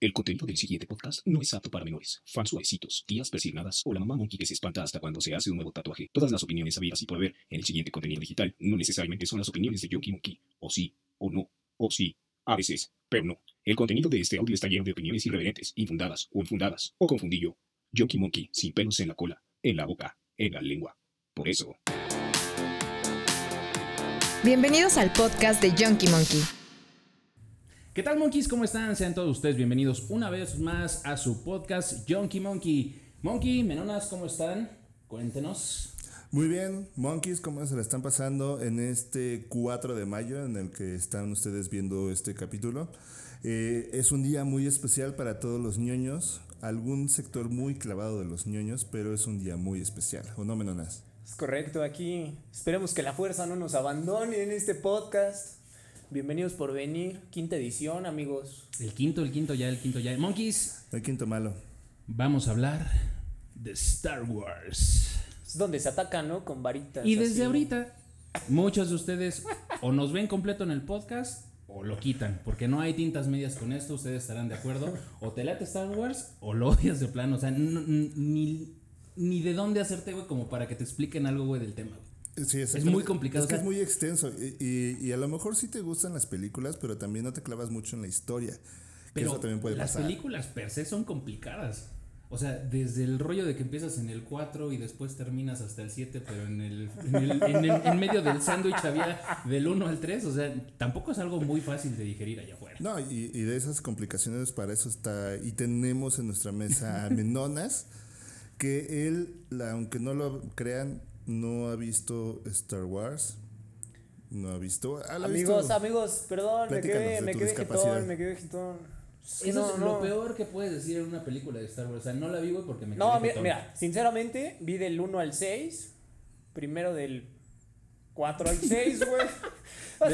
El contenido del siguiente podcast no es apto para menores, fans suavecitos, tías persignadas o la mamá monkey que se espanta hasta cuando se hace un nuevo tatuaje. Todas las opiniones habidas y por haber en el siguiente contenido digital no necesariamente son las opiniones de Yonky Monkey. O sí, o no, o sí, a veces, pero no. El contenido de este audio está lleno de opiniones irreverentes, infundadas o infundadas, o confundillo. Yonky Monkey, sin pelos en la cola, en la boca, en la lengua. Por eso. Bienvenidos al podcast de Junkie Monkey. ¿Qué tal, monkeys? ¿Cómo están? Sean todos ustedes bienvenidos una vez más a su podcast Junkie Monkey. Monkey, menonas, ¿cómo están? Cuéntenos. Muy bien, monkeys, ¿cómo se la están pasando en este 4 de mayo en el que están ustedes viendo este capítulo? Eh, es un día muy especial para todos los ñoños, algún sector muy clavado de los ñoños, pero es un día muy especial, ¿o no, menonas? Es correcto, aquí esperemos que la fuerza no nos abandone en este podcast. Bienvenidos por venir, quinta edición, amigos. El quinto, el quinto ya, el quinto ya. Monkeys, El quinto malo. vamos a hablar de Star Wars. Es donde se atacan, ¿no? Con varitas. Y desde así. ahorita, muchos de ustedes o nos ven completo en el podcast o lo quitan, porque no hay tintas medias con esto, ustedes estarán de acuerdo. O te late Star Wars o lo odias de plano. O sea, ni, ni de dónde hacerte, güey, como para que te expliquen algo, güey, del tema, güey. Sí, Es muy complicado, Es que es muy extenso y, y- y a lo mejor sí te gustan las películas, pero también no te clavas mucho en la historia. Pero eso también puede las pasar. películas per se son complicadas. O sea, desde el rollo de que empiezas en el 4 y después terminas hasta el 7, pero en el, en, el- en el- en medio del sándwich había del 1 al 3. O sea, tampoco es algo muy fácil de digerir allá afuera. No, y, y de esas complicaciones para eso está, y tenemos en nuestra mesa a Menonas, que él, la- aunque no lo crean, no ha visto Star Wars, no ha visto... ah, Amigos, visto. amigos, perdón, me quedé, me quedé jetón, me quedé jetón. Sí, Eso no, es no. lo peor que puedes decir en una película de Star Wars. O sea, no la vi, güey, porque me No, quedé mira, jetón. mira, sinceramente, vi del 1 al 6, primero del 4 al 6, güey.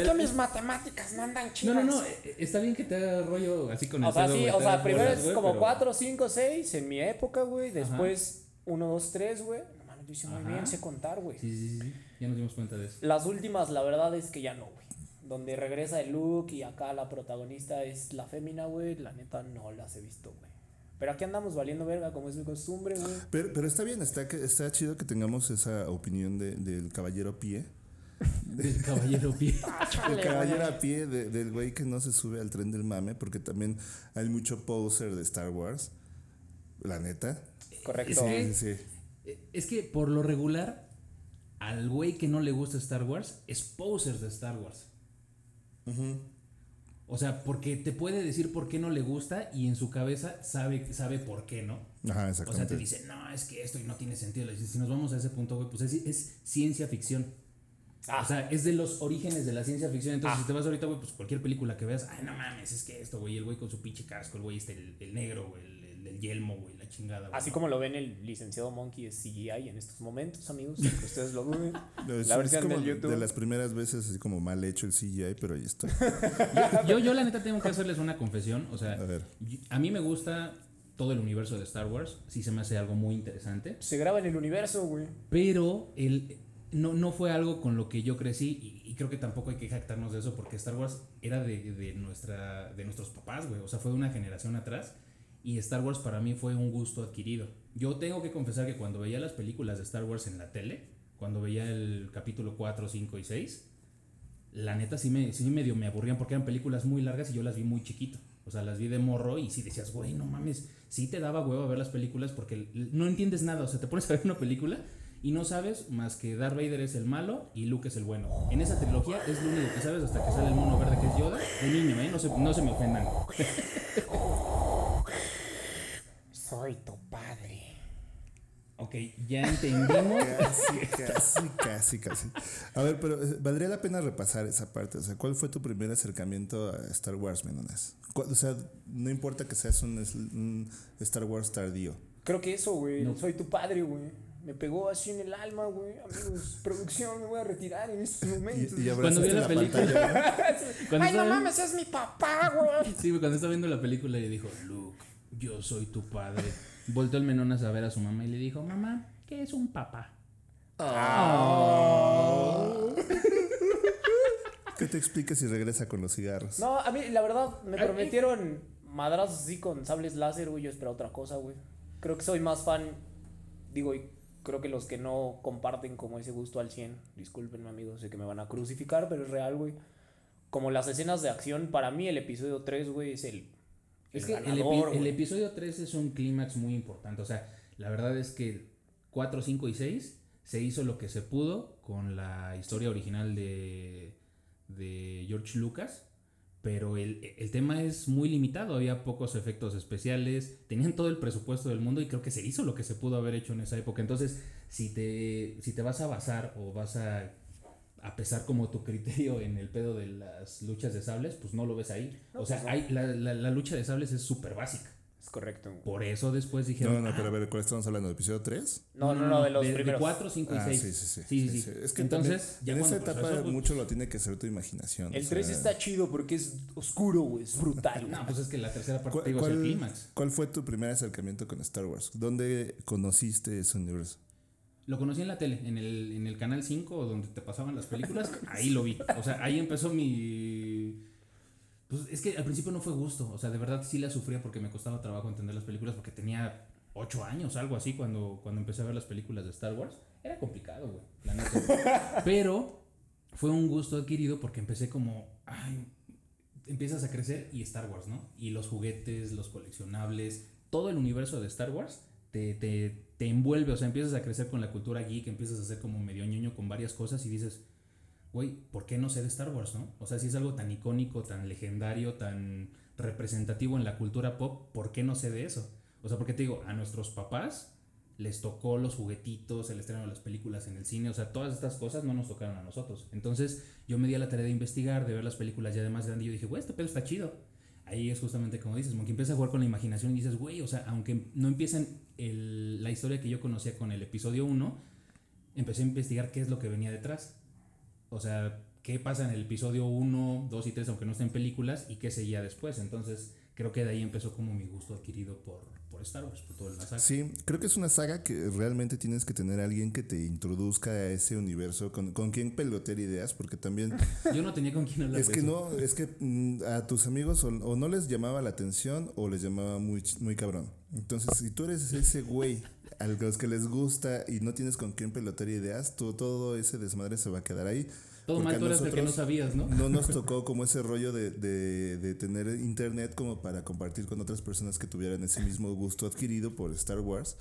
es que mis matemáticas no andan No, chidas. no, no. eh, Está bien que te haga rollo así con el O sea, dedo, sí, o sea, primero bolas, es como pero- 4, 5, 6 en mi época, güey. Después 1, 2, 3, güey. Yo hice muy Ajá. bien, sé contar, güey. Sí, sí, sí, sí. Ya nos dimos cuenta de eso. Las últimas, la verdad es que ya no, güey. Donde regresa el Luke y acá la protagonista es la fémina, güey. La neta no las he visto, güey. Pero aquí andamos valiendo verga, como es mi costumbre, güey. Pero, pero está bien, está, que, está chido que tengamos esa opinión de- del caballero pie. Del caballero pie. El caballero a pie de- del güey que no se sube al tren del mame, porque también hay mucho poser de Star Wars, la neta. Correcto. Que- Sí, sí. Es que por lo regular, al güey que no le gusta Star Wars es poser de Star Wars. O sea, porque te puede decir por qué no le gusta y en su cabeza sabe, sabe por qué no. Ajá, O sea, exactamente. te dice, no, es que esto no tiene sentido. Si nos vamos a ese punto, güey, pues es, es ciencia ficción. Ah. O sea, es de los orígenes de la ciencia ficción. Entonces, si te vas ahorita, güey, pues cualquier película que veas, ay, no mames, es que esto, güey, el güey con su pinche casco, el güey este, el, el negro, güey, el, el, el yelmo, güey, chingada. Así como lo ven el licenciado Monkey es CGI en estos momentos, amigos. Que ustedes lo duden. Es, la es versión como del YouTube. de las primeras veces así como mal hecho el CGI, pero ahí está. Yo, yo, la neta, tengo que hacerles una confesión. O sea, A ver. yo- a mí me gusta todo el universo de Star Wars. Sí se me hace algo muy interesante. Se graba en el universo, güey. Pero el, no, no fue algo con lo que yo crecí y, y creo que tampoco hay que jactarnos de eso porque Star Wars era de, de nuestra, de nuestros papás, güey. O sea, fue una generación atrás y Star Wars para mí fue un gusto adquirido. Yo tengo que confesar que cuando veía las películas de Star Wars en la tele, cuando veía el capítulo 4, 5 y 6, la neta sí, me, sí medio me aburrían porque eran películas muy largas y yo las vi muy chiquito. O sea, las vi de morro y sí decías, güey, no mames, sí te daba huevo a ver las películas porque no entiendes nada. O sea, te pones a ver una película y no sabes más que Darth Vader es el malo y Luke es el bueno. En esa trilogía es lo único que sabes hasta que sale el mono verde que es Yoda. De niño, ¿eh? No se, no se me ofendan. Soy tu padre. Ok, ya entendimos. Casi, casi, casi, casi. A ver, pero eh, valdría la pena repasar esa parte. O sea, ¿cuál fue tu primer acercamiento a Star Wars, Menonas? Cu- O sea, no importa que seas un, Star Wars tardío. Creo que eso, güey. No. Soy tu padre, güey. Me pegó así en el alma, güey. Amigos, producción, me voy a retirar en estos momentos. Y, y Cuando vi la la, película. pantalla. Cuando Ay, no mames, es mi papá, güey. Sí, güey, cuando estaba viendo la película y dijo, Luke, yo soy tu padre. Voltó el menón a saber a su mamá y le dijo, mamá, ¿qué es un papá? ¿Qué te explica si regresa con los cigarros? No, a mí, la verdad, me prometieron madrazos así con sables láser, güey, yo espero otra cosa, güey. Creo que soy más fan, digo, y creo que los que no comparten como ese gusto al 100, discúlpenme amigos, sé que me van a crucificar, pero es real, güey. Como las escenas de acción, para mí el episodio 3, güey, es el... Es que el, episodio 3 es un clímax muy importante. O sea, la verdad es que 4, 5 y 6 se hizo lo que se pudo con la historia original de, de George Lucas. Pero el, el tema es muy limitado, había pocos efectos especiales, tenían todo el presupuesto del mundo y creo que se hizo lo que se pudo haber hecho en esa época. Entonces, si te, si te vas a basar o vas a, a pesar como tu criterio en el pedo de las luchas de sables, pues no lo ves ahí. No, o sea, pues no. hay, la, la, la lucha de sables es súper básica. Es correcto. Por eso después dijeron. No, no, pero "Ah, a ver, ¿cuál estamos hablando? ¿De episodio 3? No, no, no, de los primeros. 4, 5 y Ah, 6. sí, sí, sí. Sí, sí, sí. Es que Entonces, también ya en pasó etapa eso, pues, mucho lo tiene que ser tu imaginación. El o 3 sea, está chido porque es oscuro, güey, es brutal. No, pues es que la tercera parte ¿Cuál, te digo, es el clímax. cuál fue tu primer acercamiento con Star Wars? ¿Dónde conociste ese universo? Lo conocí en la tele, en el, en el canal 5, donde te pasaban las películas. ahí lo vi. O sea, ahí empezó mi. Pues es que al principio no fue gusto. O sea, de verdad sí la sufría porque me costaba trabajo entender las películas porque tenía 8 años, algo así, cuando, cuando empecé a ver las películas de Star Wars. Era complicado, güey. La neta. Pero fue un gusto adquirido porque empecé como. Ay, empiezas a crecer y Star Wars, ¿no? Y los juguetes, los coleccionables, todo el universo de Star Wars te, te, te envuelve, o sea, empiezas a crecer con la cultura geek, empiezas a ser como medio ñoño con varias cosas y dices, güey, ¿por qué no sé de Star Wars, no? O sea, si es algo tan icónico, tan legendario, tan representativo en la cultura pop, ¿por qué no sé de eso? O sea, porque te digo, a nuestros papás les tocó los juguetitos, el estreno de las películas en el cine, o sea, todas estas cosas no nos tocaron a nosotros. Entonces, yo me di a la tarea de investigar, de ver las películas ya de más grande y yo dije, güey, este pedo está chido. Ahí es justamente como dices, como que a jugar con la imaginación y dices, güey, o sea, aunque no empiezan el- la historia que yo conocía con el episodio 1, empecé a investigar qué es lo que venía detrás. O sea, qué pasa en el episodio 1, 2 y 3, aunque no estén películas, y qué seguía después. Entonces, creo que de ahí empezó como mi gusto adquirido por, por Star Wars, por toda la saga. Sí, creo que es una saga que realmente tienes que tener a alguien que te introduzca a ese universo, con, con quien pelotear ideas, porque también Yo no tenía con quién hablar es que eso. no, es que mm, a tus amigos o, o no les llamaba la atención o les llamaba muy, muy cabrón. Entonces, si tú eres ese güey a los que les gusta y no tienes con quién pelotear ideas, todo, todo ese desmadre se va a quedar ahí. Todo mal, tú eres el que no sabías, ¿no? No nos tocó como ese rollo de, de, de tener internet como para compartir con otras personas que tuvieran ese mismo gusto adquirido por Star Wars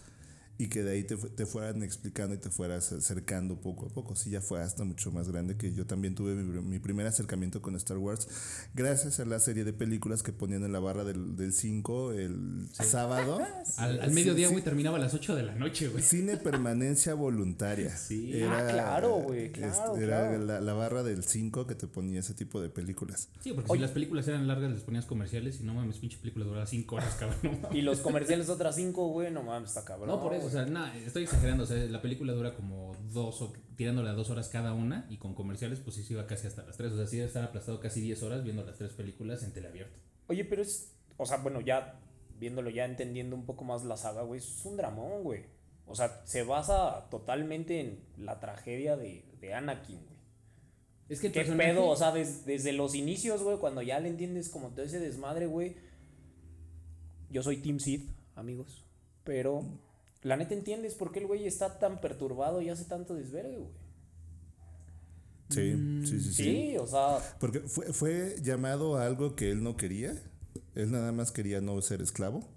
y que de ahí te, te fueran explicando y te fueras acercando poco a poco. Sí, ya fue hasta mucho más grande que yo también tuve mi, mi primer acercamiento con Star Wars gracias a la serie de películas que ponían en la barra del, del 5 el sábado. Al, al Sí, mediodía, sí. güey, terminaba a las 8 de la noche, güey. Cine permanencia voluntaria. Sí. Ah, claro, güey, claro, este, Era claro. La, la barra del 5 que te ponía ese tipo de películas. Sí, porque si las películas eran largas, les ponías comerciales y no mames, pinche película duraba 5 horas, cabrón. No. Y los comerciales otras 5, güey, no mames, está cabrón. No, por eso, o sea, nada, estoy exagerando. O sea, la película dura como dos o tirándole a dos horas cada una y con comerciales, pues sí se iba casi hasta las tres. O sea, sí debe estar aplastado casi 10 horas viendo las tres películas en teleabierto. Oye, pero es. O sea, bueno, ya viéndolo, ya entendiendo un poco más la saga, güey, es un dramón, güey. O sea, se basa totalmente en la tragedia de, de Anakin, güey. Es que el ¿Qué personaje- pedo? O sea, des- desde los inicios, güey, cuando ya le entiendes como todo ese desmadre, güey. Yo soy Team Sith, amigos. Pero la neta entiendes por qué el güey está tan perturbado y hace tanto desvergue, güey. Sí, sí, sí, Sí, sí. o sea, Porque fue, fue llamado a algo que él no quería. Él nada más quería no ser esclavo.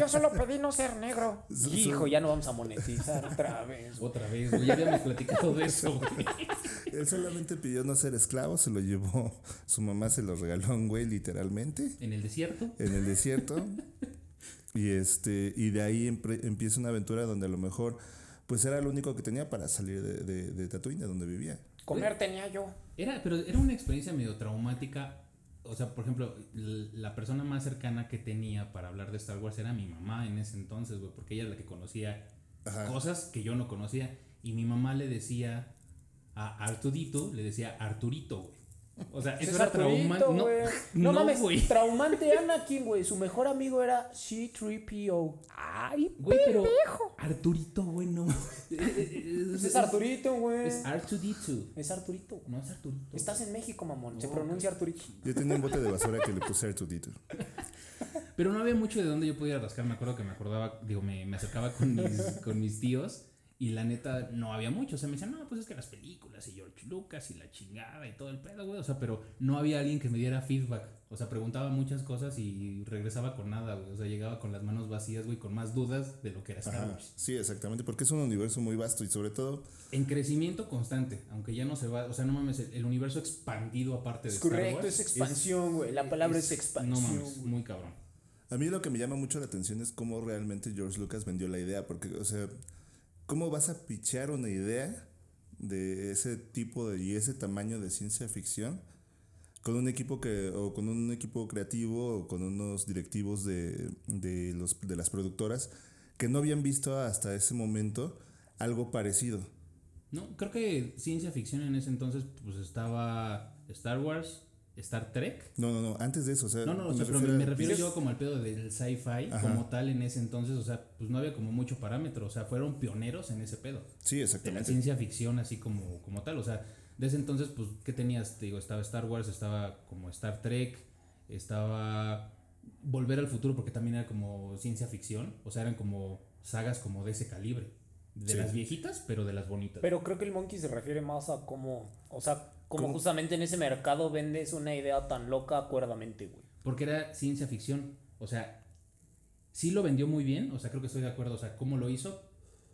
yo solo pedí no ser negro. Su- Hijo, ya no vamos a monetizar otra vez. Otra vez, güey, ya habíamos platicado de eso, güey. Él solamente pidió no ser esclavo, se lo llevó, su mamá se lo regaló a un güey literalmente En el desierto. en el desierto. Y este y de ahí empieza una aventura donde a lo mejor pues era lo único que tenía para salir de, de, de Tatooine, de donde vivía. Comer tenía yo. Era, pero era una experiencia medio traumática. O sea, por ejemplo, la persona más cercana que tenía para hablar de Star Wars era mi mamá en ese entonces, güey, porque ella era la que conocía Ajá. cosas que yo no conocía. Y mi mamá le decía a Artudito, le decía Arturito, güey. O sea, eso Es era Arturito, traumante. No, güey. No, no, mames, güey. traumante Anakin, güey. Su mejor amigo era C3PO. Ay, Güey, pero Arturito, güey, no. Es Arturito, güey. Es R2D2. Es Arturito. No es Arturito. Estás en México, mamón. Se pronuncia Arturito. Yo tenía un bote de basura que le puse Artudito. Pero no había mucho de dónde yo podía rascar. Me acuerdo que me acordaba, digo, me, me acercaba con mis, con mis tíos. Y la neta, no había mucho. O sea, me decían, no, pues es que las películas y George Lucas y la chingada y todo el pedo, güey. O sea, pero no había alguien que me diera feedback. O sea, preguntaba muchas cosas y regresaba con nada, güey. O sea, llegaba con las manos vacías, güey, con más dudas de lo que era Star Ajá, Wars. sí, exactamente, porque es un universo muy vasto y sobre todo, En crecimiento constante, aunque ya no se va. O sea, no mames, el, el universo expandido aparte de Es Star correcto, Wars es expansión, güey. La palabra es, No expansión. mames, güey. muy cabrón. a mí lo que me llama mucho la atención es cómo realmente George Lucas vendió la idea, porque, o sea, ¿cómo vas a pichar una idea de ese tipo de, y ese tamaño de ciencia ficción con un equipo que, o con un equipo creativo o con unos directivos de, de, los, de las productoras que no habían visto hasta ese momento algo parecido? No, creo que ciencia ficción en ese entonces, pues estaba Star Wars, Star Trek. No, no, no, antes de eso, o sea, No, no, o me sea, pero me, refiero me a- refiero Dices- yo como al pedo del sci-fi como tal en ese entonces, o sea, pues no había como mucho parámetro, o sea, fueron pioneros en ese pedo. Sí, De la exactamente. ciencia ficción así como, como tal, o sea, de ese entonces, pues, ¿qué tenías? Te digo, estaba Star Wars, estaba como Star Trek, estaba Volver al Futuro, porque también era como ciencia ficción, o sea, eran como sagas como de ese calibre. De Sí. las viejitas, pero de las bonitas. Pero creo que el monkey se refiere más a cómo, o sea, como ¿Cómo? justamente en ese mercado vendes una idea tan loca acuerdamente, güey. Porque era ciencia ficción. O sea, sí lo vendió muy bien. O sea, creo que estoy de acuerdo. O sea, ¿cómo lo hizo?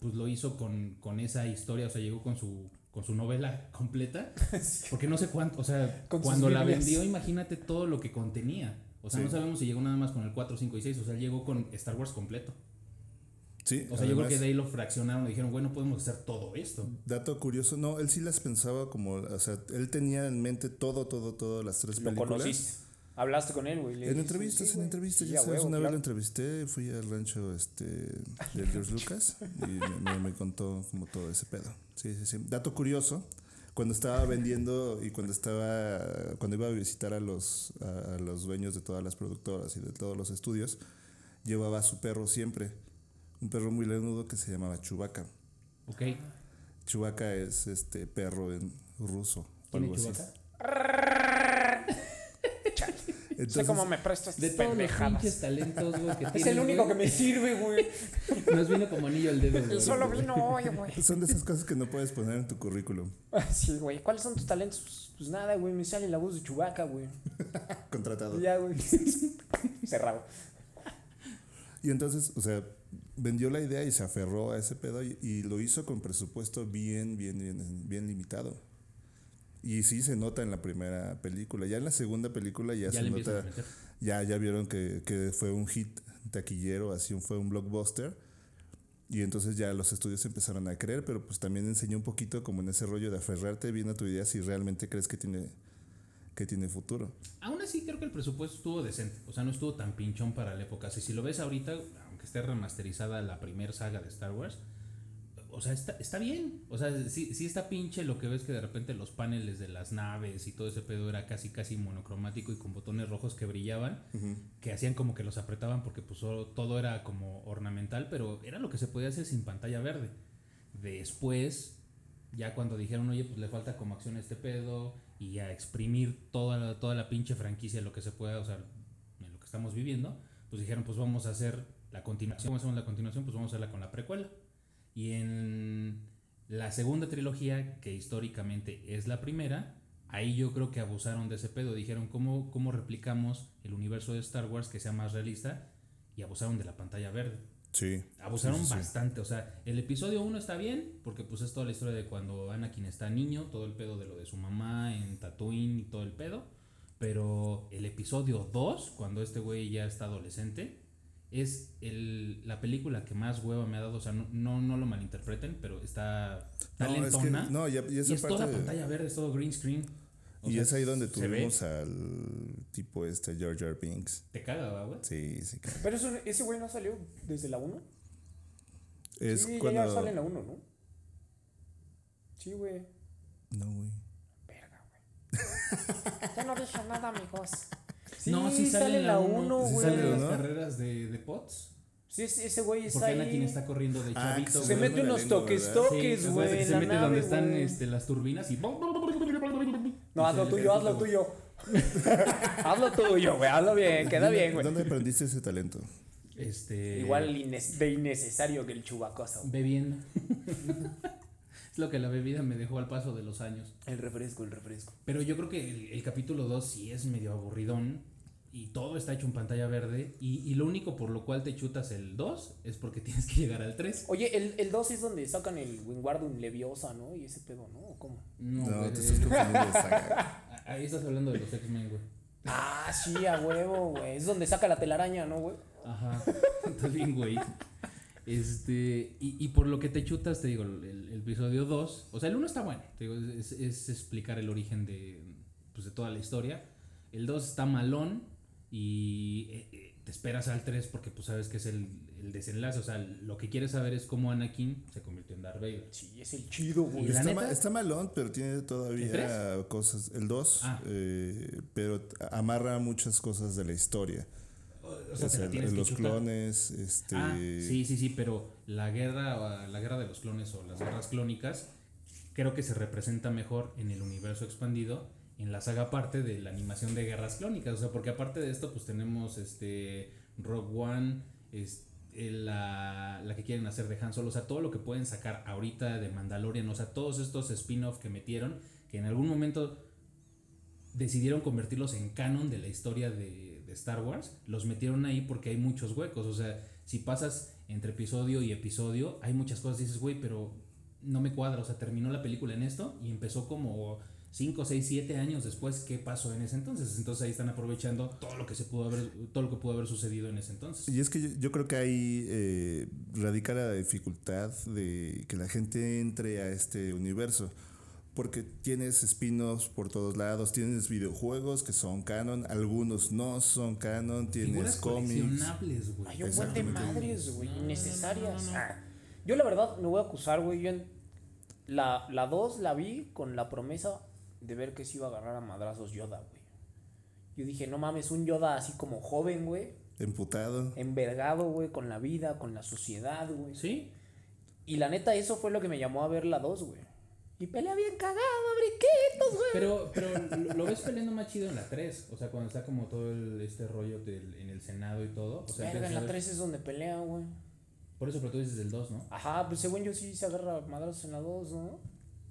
Pues lo hizo con, con esa historia. O sea, llegó con su, con su novela completa. Porque no sé cuánto. O sea, cuando la vendió, imagínate todo lo que contenía. O sea, Sí. no sabemos si llegó nada más con el 4, 5 y 6. O sea, llegó con Star Wars completo. Sí, O sea, yo creo que de ahí lo fraccionaron y dijeron, bueno, podemos hacer todo esto. Dato curioso, no, él sí las pensaba como, o sea, él tenía en mente todo, todo, todo, las tres Lo películas. conociste. Hablaste con él, güey. En entrevistas, sí, en güey. entrevistas, Sí, ya sabes, huevo, una vez lo entrevisté, fui al rancho este de George Lucas y me, me- me contó como todo ese pedo. Sí, sí, sí. Dato curioso, cuando estaba vendiendo y cuando estaba, cuando iba a visitar a los, a, a los dueños de todas las productoras y de todos los estudios, llevaba a su perro siempre, un perro muy lenudo que se llamaba Chubaca. Ok. Chubaca es este perro en ruso. ¿Tiene algo así. Chewbacca? No sé Entonces, cómo me prestas De estas todos los pendejadas. pinches talentos, güey, que Es el único güey, que me sirve, güey. Nos vino como anillo al dedo, güey. Solo vino hoy, güey. son de esas cosas que no puedes poner en tu currículum. Sí, güey. ¿Cuáles son tus talentos? Pues, pues nada, güey. Me sale la voz de Chubaca, güey. Contratado. Ya, güey. Cerrado. Y entonces, o sea, vendió la idea y se aferró a ese pedo y, y lo hizo con presupuesto bien, bien, bien, bien limitado. Y sí se nota en la primera película. Ya en la segunda película ya, Ya se nota, ya, ya vieron que, que fue un hit taquillero, así fue un blockbuster. Y entonces ya los estudios empezaron a creer, pero pues también enseñó un poquito como en ese rollo de aferrarte bien a tu idea si realmente crees que tiene, que tiene futuro. Aún así creo que el presupuesto estuvo decente, o sea, no estuvo tan pinchón para la época. Si lo ves ahorita, aunque esté remasterizada la primera saga de Star Wars, o sea, está, está bien. O sea, sí, sí está pinche lo que ves que de repente los paneles de las naves y todo ese pedo era casi casi monocromático y con botones rojos que brillaban, que hacían como que los apretaban porque pues todo era como ornamental, pero era lo que se podía hacer sin pantalla verde. Después, ya cuando dijeron, oye, pues le falta como acción a este pedo y a exprimir toda la, toda la pinche franquicia, lo que se pueda, o sea, en lo que estamos viviendo, pues dijeron, pues vamos a hacer la continuación. ¿Cómo hacemos la continuación? Pues vamos a hacerla con la precuela. Y en la segunda trilogía, que históricamente es la primera, ahí yo creo que abusaron de ese pedo. Dijeron, ¿cómo, cómo replicamos el universo de Star Wars que sea más realista? Y abusaron de la pantalla verde. Sí. Abusaron Sí, sí, bastante, o sea, el episodio 1 está bien, porque pues es toda la historia de cuando Anakin está niño, todo el pedo de lo de su mamá en Tatooine y todo el pedo, pero el episodio 2, cuando este güey ya está adolescente, es el, la película que más hueva me ha dado, o sea, no, no, no lo malinterpreten, pero está No, es que- talentona, no, y, y y, esa es parte toda de- pantalla verde, es todo green screen. O Y sea, es ahí donde tuvimos al tipo este George R. Binks. Te caga, ¿va, güey. Sí, sí. claro. Pero eso- ese güey no salió desde la 1. Es sí, cuando. ya sale en la 1, ¿no? Sí, güey. No, güey. Verga, güey. Ya no dije nada, amigos. Sí, no, sí sale, la 1, sí güey. sale en las ¿no? carreras de, de POTS. Sí, ese ese güey está Porque ahí. Anakin está corriendo de Ah, chavito. Se mete unos toques, toques, Sí, güey. en se mete nave, donde están este, las turbinas y. No, y hazlo tuyo, hazlo tuyo. hazlo tuyo, güey, hazlo bien, queda bien, güey. ¿Dónde aprendiste ese talento? Este. Igual de innecesario que el chubacoso. Bebiendo. es lo que la bebida me dejó al paso de los años. El refresco, el refresco. Pero yo creo que el, el capítulo 2 sí es medio aburridón. Y todo está hecho en pantalla verde. Y, y lo único por lo cual te chutas el 2 es porque tienes que llegar al 3. Oye, el, el 2 es donde sacan el Wingardium Leviosa, ¿no? Y ese pedo, ¿no? ¿O ¿Cómo? No, No, te estás confundiendo de saga. Ahí estás hablando de los X-Men, güey. Ah, sí, a huevo, güey. Es donde saca la telaraña, ¿no, güey? Ajá. Estás bien, güey. Este, y, y por lo que te chutas, te digo, el, el episodio 2, o sea, el 1 está bueno, te digo, es, es explicar el origen de, pues, de toda la historia. El 2 está malón y eh, eh, te esperas al 3 porque pues sabes que es el, el desenlace, o sea, lo que quieres saber es cómo Anakin se convirtió en Darth Vader. Sí, es el chido, güey. ¿Y la Está, neta? ma- está malón, pero tiene ¿El todavía cosas. El 2, Ah. pero t- amarra muchas cosas de la historia. O sea, O te sea, la tienes que los clones, este. Ah, sí, sí, sí, pero la guerra, la guerra de los clones o las guerras clónicas creo que se representa mejor en el universo expandido en la saga aparte de la animación de guerras clónicas, o sea, porque aparte de esto pues tenemos este Rogue One, es, eh, la, la que quieren hacer de Han Solo, o sea, todo lo que pueden sacar ahorita de Mandalorian, o sea, todos estos spin-off que metieron, que en algún momento decidieron convertirlos en canon de la historia de, de Star Wars, los metieron ahí porque hay muchos huecos. O sea, si pasas entre episodio y episodio, hay muchas cosas. Dices, güey, pero no me cuadra. O sea, terminó la película en esto y empezó como 5, 6, 7 años después. ¿Qué pasó en ese entonces? Entonces ahí están aprovechando todo lo que se pudo haber, todo lo que pudo haber sucedido en ese entonces. Y es que yo, yo creo que ahí eh, radica la dificultad de que la gente entre a este universo. Porque tienes spin-offs por todos lados, tienes videojuegos que son canon, algunos no son canon, tienes cómics. Hay un buen de madres, güey, No, no, innecesarias. no, no, no. Ah, Yo la verdad me voy a acusar, güey. Yo en la, la 2 la vi con la promesa de ver que se iba a agarrar a madrazos Yoda, güey. Yo dije, no mames, un Yoda así como joven, güey. Emputado. Envergado, güey, con la vida, con la sociedad, güey. ¿Sí? Y la neta, eso fue lo que me llamó a ver la 2, güey. Y pelea bien cagado, brinquitos, güey. Pero, pero lo- ves peleando más chido en la 3. O sea, cuando está como todo el- este rollo del- en el Senado y todo. O sea, Verga, en la ver- 3 es donde pelea, güey. Por eso, pero tú dices del 2, ¿no? Ajá, pues según yo sí se agarra a madrazos en la 2, ¿no?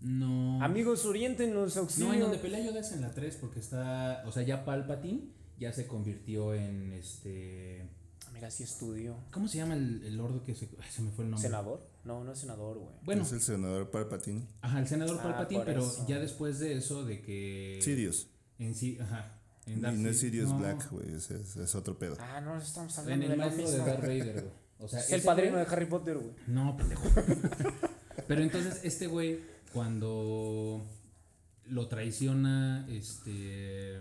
No. Amigos, orientenos, No, auxilio. en donde pelea Yoda es en la 3 porque está. O sea, ya Palpatine ya se convirtió en este. Mira, sí estudió. ¿Cómo se llama el, el lordo que se. ay, se me fue el nombre. ¿Senador? No, no es senador, güey. Bueno, Es el senador Palpatine. ajá, el senador Ah, Palpatine, pero eso. ya después de eso, de que. Sidious. En sí, ajá. En Y Darth no es Sirius no, Black, güey, es, es- es otro pedo. Ah, no estamos En hablando el de maestro de. Darth Vader, güey. O sea, Es el padrino güey- de Harry Potter, güey. No, pendejo. Pero entonces este güey, cuando lo traiciona, este...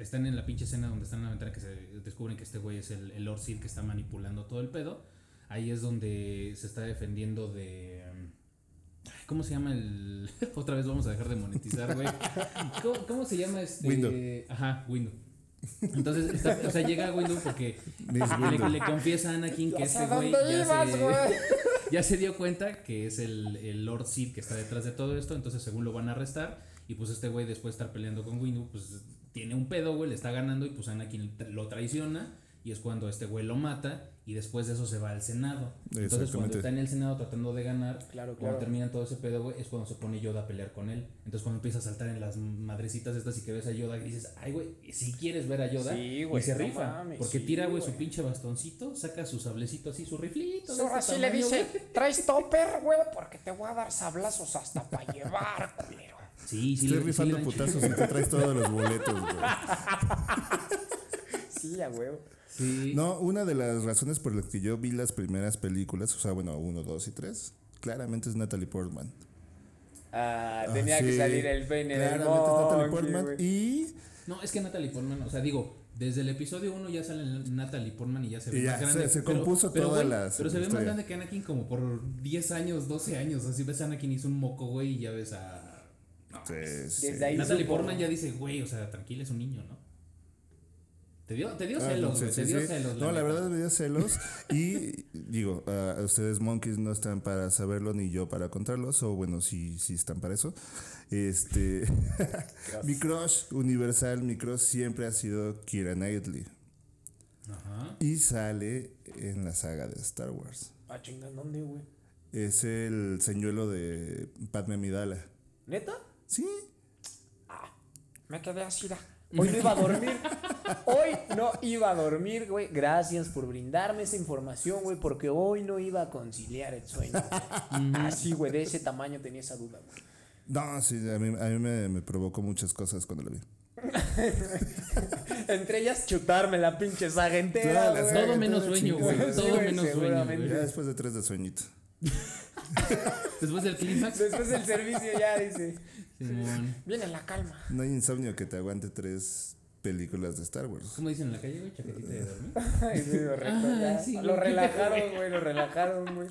Están en la pinche escena donde están en la ventana que se descubren que este güey es el, el Lord que está manipulando todo el pedo. Ahí es donde se está defendiendo de... ¿Cómo se llama el...? Otra vez vamos a dejar de monetizar, güey. ¿Cómo, cómo se llama este...? Window. Ajá, Window. Entonces, está- o sea, llega Window porque le, confiesa a Anakin que ¿Hacia este güey ya ya se dio cuenta que es el, el Lord Sid que está detrás de todo esto, entonces según lo van a arrestar y pues este güey después de estar peleando con Windu, pues tiene un pedo, güey, le está ganando y pues Anakin lo traiciona y es cuando este güey lo mata y después de eso se va al Senado. Entonces cuando está en el Senado tratando de ganar, Claro, cuando terminan todo ese pedo, güey, es cuando se pone Yoda a pelear con él. Entonces cuando empieza a saltar en las madrecitas estas y que ves a Yoda y dices, ay, güey, si quieres ver a Yoda, Sí, güey, y se no rifa. mames, porque sí, tira, güey, su pinche bastoncito, saca su sablecito así, su riflito. Ahora este sí le dice, güey. traes topper, güey, porque te voy a dar sablazos hasta para llevar, culero. Sí, sí, Estoy le- rifando putazos y te traes todos los boletos, güey. Sí, a huevo. Sí. No, una de las razones por las que yo vi las primeras películas, o sea, bueno, uno, dos y tres, claramente es Natalie Portman. Ah, Ah, tenía que salir el pene del Claramente es Natalie Portman. Y No, es que Natalie Portman, o sea, digo, desde el episodio 1 ya sale Natalie Portman y ya se ve Y ya, más grande. se- se pero- compuso pero, toda güey, la Pero se ve más grande que Anakin como por 10 años, 12 años. Así ves a Anakin hizo un moco, güey, y ya ves a. No, mames. Sí, sí. Desde ahí Natalie supo- Portman ya dice, güey, o sea, tranquila, es un niño, ¿no? Te dio, te dio Ah, celos, sí, sí, te dio sí. celos. No, la verdad me dio celos. Y digo, ah, ustedes monkeys no están para saberlo ni yo para contarlos. O bueno, sí, sí están para eso. Este. mi crush universal, mi crush siempre ha sido Kira Knightley. Ajá. Y sale en la saga de Star Wars. Ah, chinga, ¿dónde, güey? Es el señuelo de Padme Amidala. ¿Neta? Sí. Me quedé así. da. Hoy no iba a dormir. Hoy no iba a dormir, güey. Gracias por brindarme esa información, güey. Porque hoy no iba a conciliar el sueño. güey. Así, güey. De ese tamaño tenía esa duda, güey. No, sí, a mí, a mí me, me provocó muchas cosas cuando lo vi. Entre ellas chutarme la pinche saga entera, Claro, la güey. saga Todo menos sueño, güey. Sí, Todo güey, menos sueño. Ya después de tres de sueñito. Después del clímax. Después del servicio ya dice. Viene la calma. No hay insomnio que te aguante tres películas de Star Wars. ¿Cómo dicen en la calle, güey? Chaquetita de dormir. Ay, sí, correcto, Ah, ya. sí, lo relajaron, güey, lo relajaron, güey.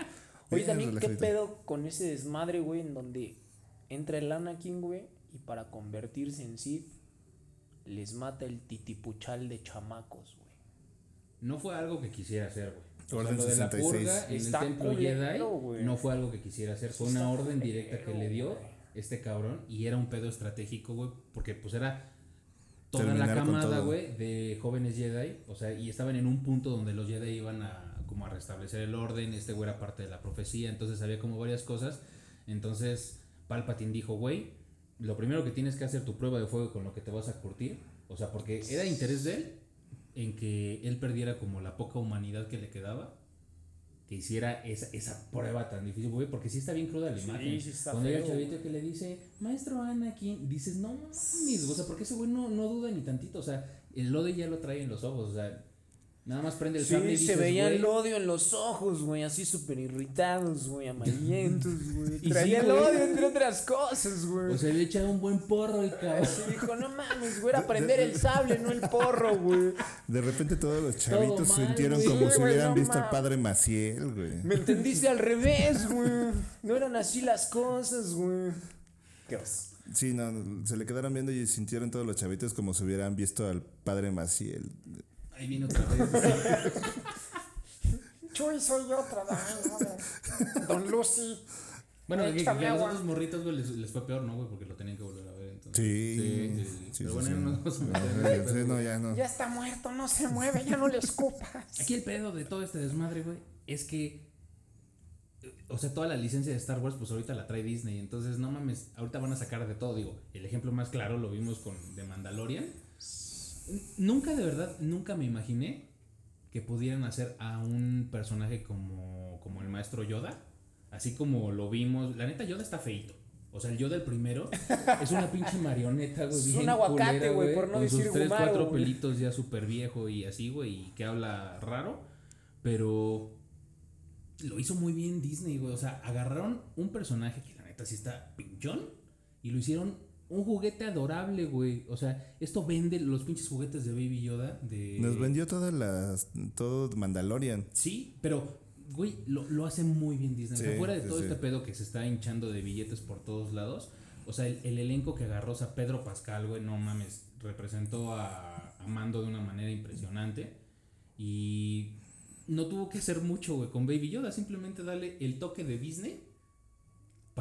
Oye, también, ¿qué pedo con ese desmadre, güey, en donde entra el Anakin, güey, y para convertirse en Sith, les mata el titipuchal de chamacos, güey? No fue algo que quisiera hacer, güey. O sea, Orden lo de la 66. purga en el templo Jedi no fue algo que quisiera hacer. Fue una orden directa que le dio. Este cabrón y era un pedo estratégico, güey, porque pues era toda Terminar la camada, güey, de jóvenes Jedi, o sea, y estaban en un punto donde los Jedi iban a como a restablecer el orden, este güey era parte de la profecía, entonces había como varias cosas. Entonces Palpatine dijo, güey, lo primero que tienes que hacer tu prueba de fuego con lo que te vas a curtir, o sea, porque era interés de él en que él perdiera como la poca humanidad que le quedaba, que hiciera esa, esa prueba tan difícil, güey, porque sí está bien cruda la Sí, imagen. sí está Cuando feo, chavito que le dice, maestro Anakin, dices, no mames, o sea, porque ese güey no, no duda ni tantito, o sea, el Lode ya lo trae en los ojos, o sea, nada más prende el sable y Sí, se veía el odio en los ojos, güey, así súper irritados, güey, amarillentos, güey. Y Traía sí, el odio, entre otras cosas, güey. o sea, le echa un buen porro el cabrón. Se dijo, no mames, güey, era prender el sable, no el porro, güey. De repente todos los chavitos mal, sintieron como Sí, si hubieran no visto al padre Maciel, güey. Me entendiste al revés, güey. No eran así las cosas, güey. Qué oso. Sí, no, se le quedaron viendo y sintieron todos los chavitos como si hubieran visto al padre Maciel. Ahí viene otra vez. Chuy, soy otra, dame, Don Lucy. Bueno, que, a los otros morritos, güey, les, les fue peor, ¿no, güey? Porque lo tenían que volver a ver, entonces. Sí, Sí, sí, Pero bueno, sí. no nos ya no. Ya está muerto, no se mueve, ya no le escupas. Aquí el pedo de todo este desmadre, güey, es que. O sea, toda la licencia de Star Wars, pues ahorita la trae Disney. Entonces, no mames, ahorita van a sacar de todo. Digo, el ejemplo más claro lo vimos con The Mandalorian. Nunca, de verdad, nunca me imaginé que pudieran hacer a un personaje como, como el maestro Yoda. Así como lo vimos. La neta, Yoda está feito. O sea, el Yoda el primero es una pinche marioneta, güey. Es un aguacate, güey, por no con decir sus tres, gumaro, cuatro pelitos ya súper viejo y así, güey, y que habla raro. Pero lo hizo muy bien Disney, güey. O sea, agarraron un personaje que la neta sí está pinchón y lo hicieron un juguete adorable, güey. O sea, esto vende los pinches juguetes de Baby Yoda. De... Nos vendió todas las. Todo Mandalorian. Sí, pero, güey, lo, lo hace muy bien Disney. o sea, Sí, fuera de sí, todo sí. este pedo que se está hinchando de billetes por todos lados. O sea, el, el elenco que agarró, o sea, Pedro Pascal, güey, no mames, representó a, a Mando de una manera impresionante. Y no tuvo que hacer mucho, güey, con Baby Yoda. Simplemente darle el toque de Disney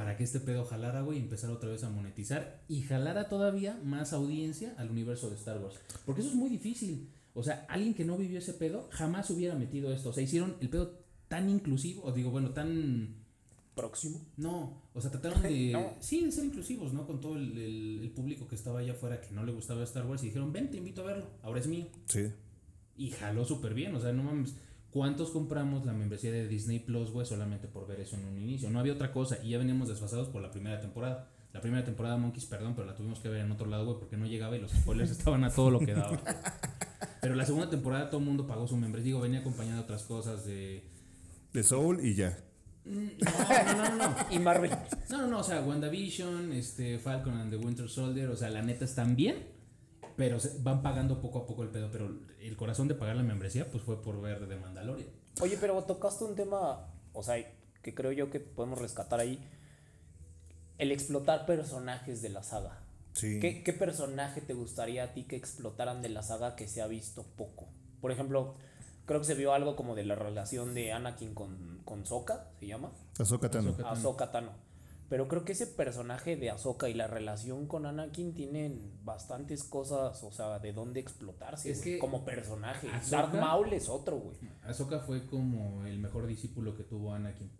para que este pedo jalara, güey, y empezar otra vez a monetizar y jalara todavía más audiencia al universo de Star Wars. Porque eso es muy difícil. O sea, alguien que no vivió ese pedo jamás hubiera metido esto. O sea, hicieron el pedo tan inclusivo, o digo, bueno, tan... Próximo. No, o sea, trataron de... No. Sí, de ser inclusivos, ¿no? Con todo el, el- el público que estaba allá afuera que no le gustaba Star Wars y dijeron, ven, te invito a verlo, ahora es mío. Sí. Y jaló súper bien, o sea, no mames. ¿Cuántos compramos la membresía de Disney Plus, güey, solamente por ver eso en un inicio? No había otra cosa y ya veníamos desfasados por la primera temporada. La primera temporada, Monkeys, perdón, pero la tuvimos que ver en otro lado, güey, porque no llegaba y los spoilers estaban a todo lo que daba. Pero la segunda temporada todo el mundo pagó su membresía. Digo, venía acompañada de otras cosas de... De Soul y ya. Mm, No, no, no, no. Y Marvel. No, no, no, o sea, WandaVision, este, Falcon and the Winter Soldier, o sea, la neta están bien, pero se- van pagando poco a poco el pedo. Pero el corazón de pagar la membresía, pues fue por ver de Mandalorian. Oye, pero tocaste un tema, o sea, que creo yo que podemos rescatar ahí. el explotar personajes de la saga. Sí. ¿Qué, qué personaje te gustaría a ti que explotaran de la saga que se ha visto poco? Por ejemplo, creo que se vio algo como de la relación de Anakin con, con Sokka, ¿se llama? Ahsoka Tano. Ahsoka. Tano. Pero creo que ese personaje de Ahsoka y la relación con Anakin tienen bastantes cosas, o sea, de dónde explotarse, Es güey, que como personaje. Ahsoka- Darth Maul es otro, güey. Ahsoka fue como el mejor discípulo que tuvo Anakin.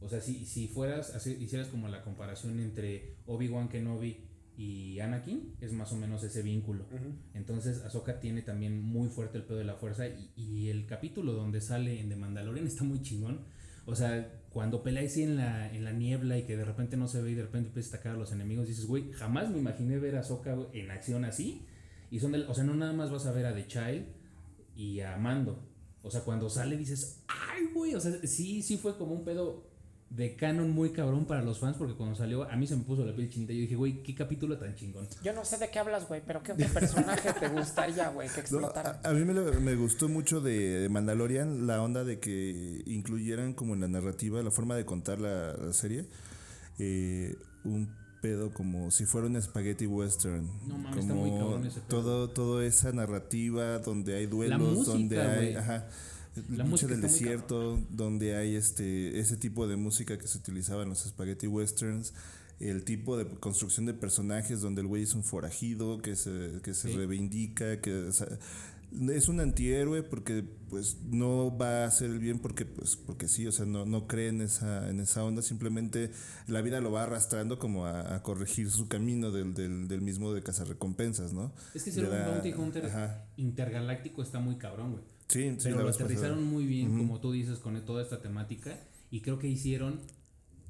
O sea, si, si fueras, así- hicieras como la comparación entre Obi-Wan Kenobi y Anakin, es más o menos ese vínculo. Entonces, Ahsoka tiene también muy fuerte el pedo de la fuerza y, y el capítulo donde sale en The Mandalorian está muy chingón. O sea, cuando pelea así en la, en la niebla y que de repente no se ve y de repente empieza a atacar a los enemigos, dices, güey, jamás me imaginé ver a güey, en acción así. Y son del- o sea, no nada más vas a ver a The Child y a Mando. O sea, cuando sale dices, ay, güey, o sea, sí, sí fue como un pedo de canon muy cabrón para los fans porque cuando salió a mí se me puso la piel chinita y yo dije, güey, qué capítulo tan chingón. Yo no sé de qué hablas, güey, pero ¿qué otro personaje te gustaría, güey, que No, explotara? a, a mí me, gustó mucho de, Mandalorian la onda de que incluyeran como en la narrativa, la forma de contar la, la serie, eh, un pedo como si fuera un spaghetti western. No mames, está como muy cabrón ese pedo. todo, toda esa narrativa donde hay duelos, música, donde hay... Ajá, La mucha música del desierto, donde hay este ese tipo de música que se utilizaba en los spaghetti westerns, el tipo de construcción de personajes donde el güey es un forajido que se, que se Sí. reivindica, que o sea, es un antihéroe porque pues no va a hacer el bien porque pues porque sí, o sea, no, no cree en esa, en esa onda, simplemente la vida lo va arrastrando como a, a corregir su camino del, del, del mismo de cazarrecompensas, ¿no? Es que ser un bounty hunter ajá. intergaláctico está muy cabrón, güey. Sí, sí, Pero lo aterrizaron muy bien, como tú dices, con toda esta temática. Y creo que hicieron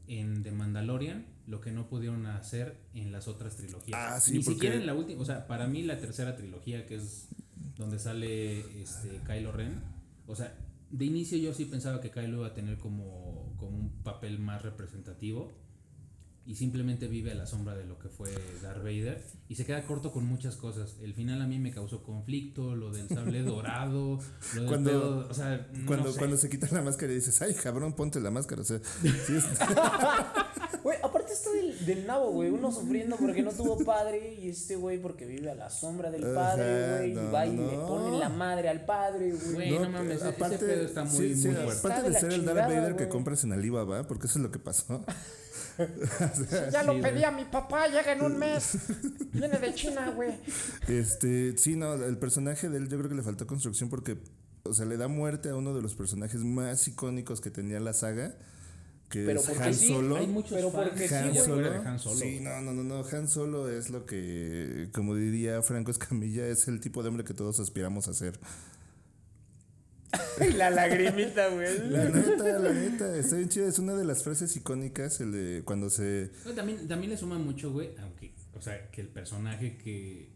en The Mandalorian lo que no pudieron hacer en las otras trilogías. Ah, sí, Ni porque- siquiera en la última. O sea, para mí la tercera trilogía, que es donde sale este Kylo Ren. O sea, de inicio yo sí pensaba que Kylo iba a tener como, como un papel más representativo. Y simplemente vive a la sombra de lo que fue Darth Vader. Y se queda corto con muchas cosas. El final a mí me causó conflicto, lo del sable dorado, lo del Cuando- pedo, o sea, no Cuando, sé. cuando se quita la máscara y dices, ay, cabrón, ponte la máscara. O sea, sí es- Güey, aparte está del, del nabo, güey. Uno sufriendo porque no tuvo padre y este güey porque vive a la sombra del padre, güey. no, y va y le no. pone la madre al padre, güey. Güey, no mames, ese- ese pedo está muy- sí, sí, muy fuerte. Está aparte de de la ser el Darth Vader que güey. compras en Alibaba, porque eso es lo que pasó. Ya Sí, lo pedí a mi papá, llega en un mes. Viene de China, güey. Este, sí, no, el personaje de él yo creo que le faltó construcción porque, o sea, le da muerte a uno de los personajes más icónicos que tenía la saga, que Pero es porque Han sí, Solo. Hay muchos Pero porque sí, Han. Solo. de Han Solo. Sí, no, no, no, no. Han Solo es lo que, como diría Franco Escamilla, es el tipo de hombre que todos aspiramos a ser. La lagrimita, güey. La neta, la neta, está bien chido. Es una de las frases icónicas, el de cuando se. No, también, también le suma mucho, güey, aunque, o sea, que el personaje que,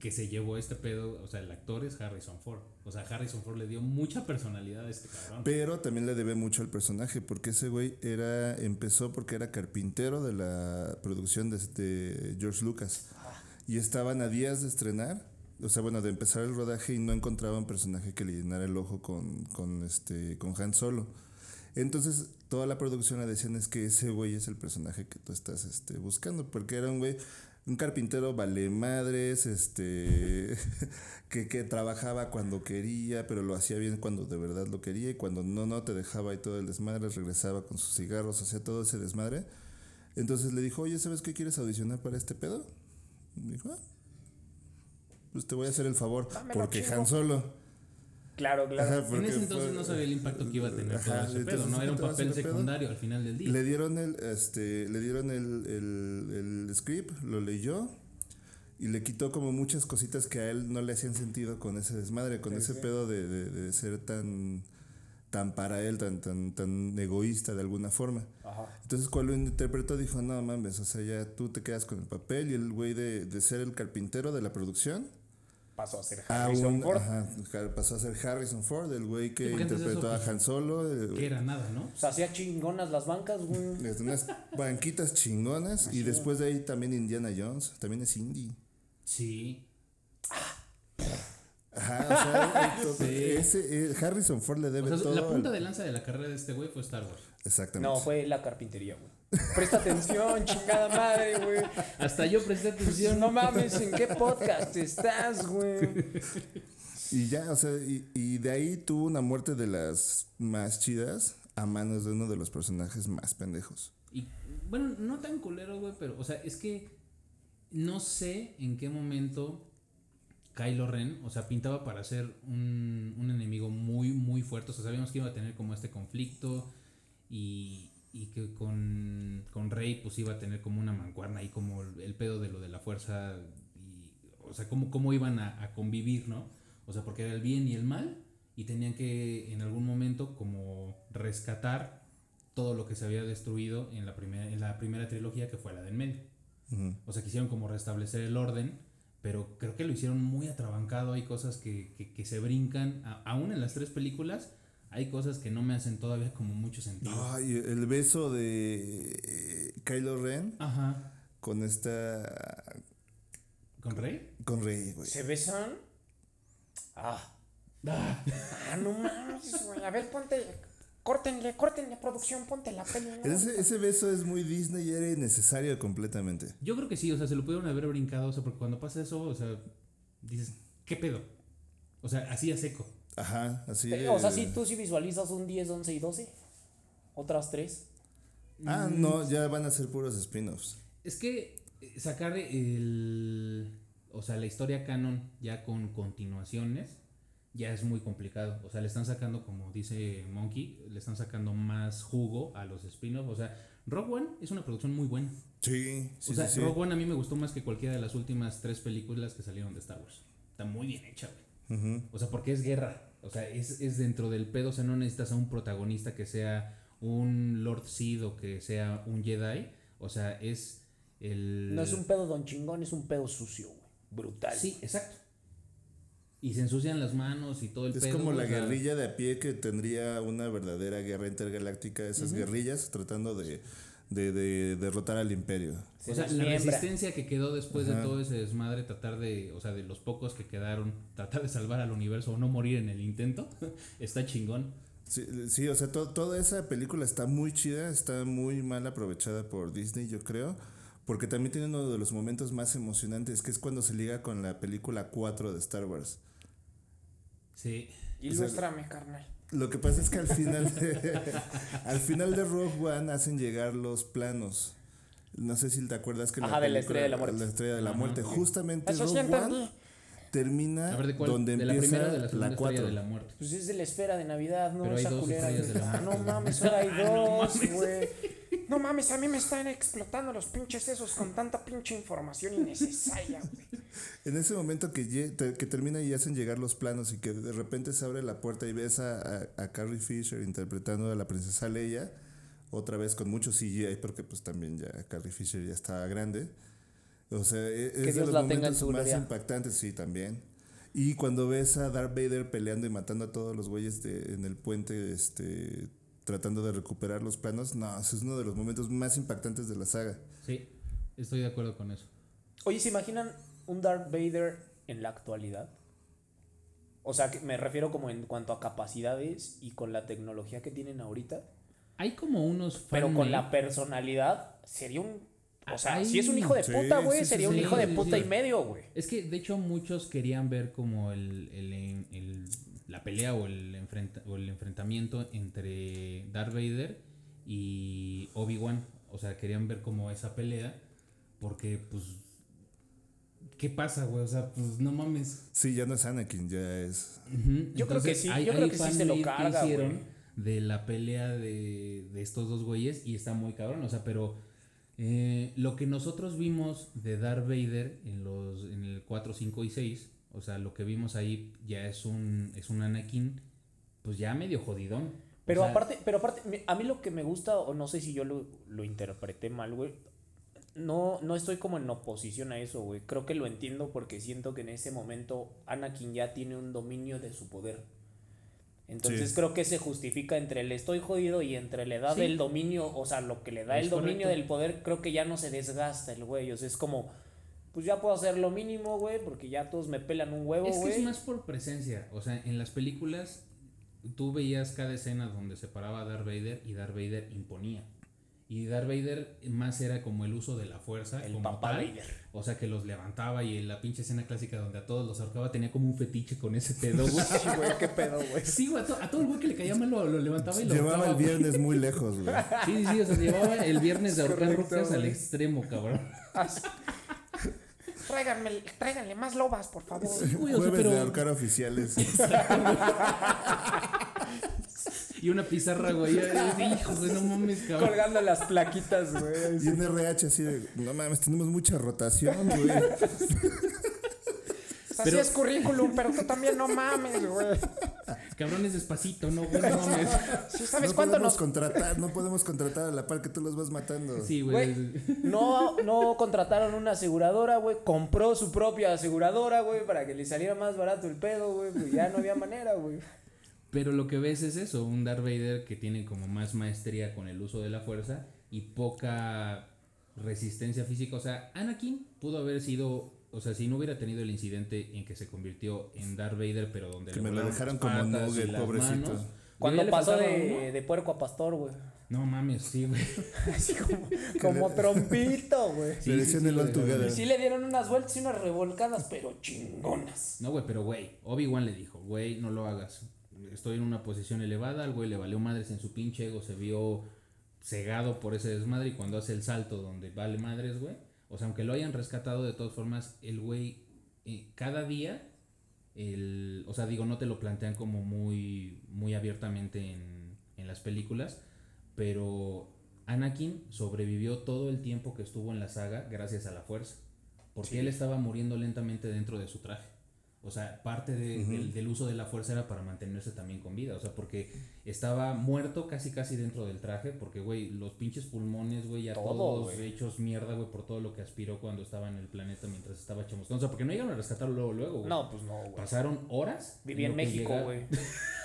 que se llevó este pedo, o sea, el actor es Harrison Ford. O sea, Harrison Ford le dio mucha personalidad a este cabrón. Pero también le debe mucho al personaje, porque ese güey era, empezó porque era carpintero de la producción de, de George Lucas. Y estaban a días de estrenar, o sea, bueno, de empezar el rodaje y no encontraban personaje que le llenara el ojo con, con, este, con Han Solo. Entonces, toda la producción le decían es que ese güey es el personaje que tú estás este, buscando, porque era un güey, un carpintero vale madres, este, que, que trabajaba cuando quería, pero lo hacía bien cuando de verdad lo quería, y cuando no, no te dejaba ahí todo el desmadre, regresaba con sus cigarros, hacía todo ese desmadre. Entonces le dijo, oye, ¿sabes qué quieres audicionar para este pedo? Y dijo, ah, pues te voy a hacer el favor, Dámelo, porque. Han Solo. Claro, claro. Ajá, en ese entonces fue- no sabía el impacto que iba a tener todo ese pedo, ¿no? Era un ¿te vas a papel secundario al final del día. Le dieron el, este, le dieron el, el, el script, lo leyó y le quitó como muchas cositas que a él no le hacían sentido con ese desmadre, con ese pedo de, de, de ser tan, tan para él, tan, tan, tan egoísta de alguna forma. Ajá. Entonces cuando lo interpretó dijo, no mames, o sea, ya tú te quedas con el papel y el güey de, de ser el carpintero de la producción. Pasó a ser A Harrison un- Ford. ajá, pasó a ser Harrison Ford, el güey que interpretó a Han Solo. Que era nada, ¿no? O sea, hacía chingonas las bancas, güey. Unas banquitas chingonas. Y después de ahí también Indiana Jones. También es indie. Sí. Ajá, o sea, to- Sí. ese, eh, Harrison Ford le debe O sea, todo. la punta al- de lanza de la carrera de este güey fue Star Wars. Exactamente. No, fue la carpintería, güey. Presta atención, chingada madre, güey. Hasta yo presté atención. No mames, ¿en qué podcast estás, güey? Y ya, o sea, y, y de ahí tuvo una muerte de las más chidas a manos de uno de los personajes más pendejos. Y bueno, no tan culero, güey, pero, o sea, es que no sé en qué momento Kylo Ren, o sea, pintaba para ser un, un enemigo muy, muy fuerte. O sea, sabíamos que iba a tener como este conflicto y, y que con, con Rey, pues iba a tener como una mancuerna ahí, como el, pedo de lo de la fuerza. Y, o sea, cómo, cómo iban a, a convivir, ¿no? O sea, porque era el bien y el mal y tenían que en algún momento como rescatar todo lo que se había destruido en la primera, en la primera trilogía que fue la del medio. O sea, quisieron como restablecer el orden, pero creo que lo hicieron muy atrabancado. Hay cosas que, que, que se brincan, a- aún en las tres películas, hay cosas que no me hacen todavía como mucho sentido. Ay, el beso de eh, Kylo Ren Ajá. con esta. ¿Con Rey? con Rey, güey. ¿Se besan? Ah. Ah, Ah, no mames, güey. A ver, ponte. Córtenle, córtenle, producción, ponte la peli. ¿no? Ese, ese beso es muy Disney y era innecesario completamente. yo creo que sí, o sea, se lo pudieron haber brincado, o sea, porque cuando pasa eso, o sea, dices, ¿qué pedo? O sea, así a seco. Ajá, así. O sea, eh, si tú sí visualizas un 10, 11 y 12. Otras tres. Ah, no, ya van a ser puros spin-offs. Es que eh, sacar el. O sea, la historia canon ya con continuaciones ya es muy complicado. O sea, le están sacando, como dice Monkey, le están sacando más jugo a los spin-offs. O sea, Rogue One es una producción muy buena. Sí, sí, o sea, sí, sí. Rogue One a mí me gustó más que cualquiera de las últimas tres películas que salieron de Star Wars. Está muy bien hecha, güey. O sea, porque es guerra. O sea, es, es dentro del pedo. O sea, no necesitas a un protagonista que sea un Lord Sid o que sea un Jedi. O sea, es el. No es un pedo don chingón, es un pedo sucio, güey. Brutal. Sí, exacto. Y se ensucian las manos y todo el Es pedo. como la o sea, guerrilla de a pie que tendría una verdadera guerra intergaláctica, esas guerrillas tratando de, de, de derrotar al imperio. O sea, la desmiembra. resistencia que quedó después Ajá. de todo ese desmadre, tratar de, o sea, de los pocos que quedaron, tratar de salvar al universo o no morir en el intento, está chingón. Sí, sí, o sea, to- toda esa película está muy chida, está muy mal aprovechada por Disney, yo creo, porque también tiene uno de los momentos más emocionantes, que es cuando se liga con la película 4 de Star Wars. Sí. Ilústrame, carnal. Lo que pasa es que al final de, al final de Rogue One hacen llegar los planos. No sé si te acuerdas que Ajá, de la película- Estrella de la Muerte. La Estrella de la Ajá. Muerte. Justamente Eso sí Rogue. One termina ver, ¿de cuál? donde de la empieza primera o de la la estrella 4. de la muerte. Pues es de la esfera de Navidad, ¿no? Pero hay Esa dos culera. de la Ah, no mames, ahora hay dos, güey. No mames, a mí me están explotando los pinches esos con tanta pinche información innecesaria, güey. En ese momento que, que termina y hacen llegar los planos y que de repente se abre la puerta y ves a, a, a Carrie Fisher interpretando a la princesa Leia, otra vez con mucho CGI, porque pues también ya Carrie Fisher ya está grande. O sea, e- es, de Dios los la tenga en momentos más gloria. impactantes, sí, también. Y cuando ves a Darth Vader peleando y matando a todos los güeyes de, en el puente, este, tratando de recuperar los planos, no, ese es uno de los momentos más impactantes de la saga. Sí, estoy de acuerdo con eso. Oye, ¿se imaginan un Darth Vader en la actualidad? O sea, que me refiero como en cuanto a capacidades y con la tecnología que tienen ahorita. Hay como unos Pero con la personalidad, sería un. O sea, Ay, si es un hijo de sí, puta, güey, sí, sí, sería un sí, hijo de sí, puta sí. y medio, güey. Es que de hecho muchos querían ver como el, el, el- la pelea o el, enfrenta- o el enfrentamiento entre Darth Vader y Obi-Wan. O sea, querían ver como esa pelea porque pues... ¿Qué pasa, güey? O sea, pues no mames. Sí, ya no es Anakin, ya es... Yo creo que sí, hay- yo creo hay que sí se lo que carga, hicieron de la pelea de, de estos dos güeyes y está muy cabrón, o sea, pero eh, lo que nosotros vimos de Darth Vader en los en el 4, 5 y 6, o sea, lo que vimos ahí ya es un es un Anakin pues ya medio jodidón. Pero O sea, aparte, pero aparte, a mí lo que me gusta, o no sé si yo lo, lo interpreté mal, güey. No, no estoy como en oposición a eso, güey. Creo que lo entiendo porque siento que en ese momento Anakin ya tiene un dominio de su poder. Entonces Sí. creo que se justifica entre el estoy jodido y entre la edad Sí. del dominio, o sea, lo que le da Es el dominio correcto. del poder, creo que ya no se desgasta el güey. O sea, es como, pues ya puedo hacer lo mínimo, güey, porque ya todos me pelan un huevo, Es que es güey. más por presencia. O sea, en las películas tú veías cada escena donde se paraba a Darth Vader y Darth Vader imponía. Y Darth Vader más era como el uso de la fuerza. El como papá tal. Vader. O sea, que los levantaba y en la pinche escena clásica donde a todos los ahorcaba tenía como un fetiche con ese pedo, güey. Sí, güey, qué pedo, güey. Sí, güey, a, to- a todo el güey que le caía mal lo, lo levantaba y lo Llevaba ahorcaba, el güey. viernes muy lejos, güey. Sí, sí, o sea, llevaba el viernes de ahorcar rucas al güey. extremo, cabrón. Tráiganme, tráiganle más lobas, por favor. O sea, Jueves de pero- ahorcar oficiales. Y una pizarra, güey. ay, Hijo de no mames, cabrón. Colgando las plaquitas, güey. Y un RH así de, no mames, tenemos mucha rotación, güey. Así Pero- es currículum, pero tú también no mames, güey. Cabrones despacito, no, güey, no mames. ¿Sí sabes No cuánto podemos nos contratar, no podemos contratar a la par que tú los vas matando. Sí, Güey, güey. no, no contrataron una aseguradora, güey. Compró su propia aseguradora, güey, para que le saliera más barato el pedo, güey. Pues ya no había manera, güey. Pero lo que ves es eso, un Darth Vader que tiene como más maestría con el uso de la fuerza y poca resistencia física. O sea, Anakin pudo haber sido, o sea, si no hubiera tenido el incidente en que se convirtió en Darth Vader, pero donde Que le me lo dejaron como nugget, pobrecito. manos, Cuando pasó de, puerco a pastor, güey. No mames, sí, güey. Así como, como trompito, güey. Sí, Le sí, decían sí, el lo all dejaron. together. Y sí le dieron unas vueltas y unas revolcadas, pero chingonas. No, güey, pero güey, Obi-Wan le dijo, güey, no lo hagas. Estoy en una posición elevada, al güey le valió madres en su pinche ego, se vio cegado por ese desmadre y cuando hace el salto donde vale madres, güey. O sea, aunque lo hayan rescatado de todas formas, el güey eh, cada día, el, o sea, digo, no te lo plantean como muy, muy abiertamente en, en las películas, pero Anakin sobrevivió todo el tiempo que estuvo en la saga gracias a la fuerza. Porque él estaba muriendo lentamente dentro de su traje. O sea, parte de- del, del uso de la fuerza era para mantenerse también con vida. O sea, porque estaba muerto casi casi dentro del traje. Porque, güey, los pinches pulmones, güey, ya Todo, todos hechos mierda, güey, por todo lo que aspiró cuando estaba en el planeta mientras estaba chamuscando. O sea, porque no llegaron a rescatarlo luego, luego, güey. No, pues no, güey. Pasaron horas. Vivía en que México, güey.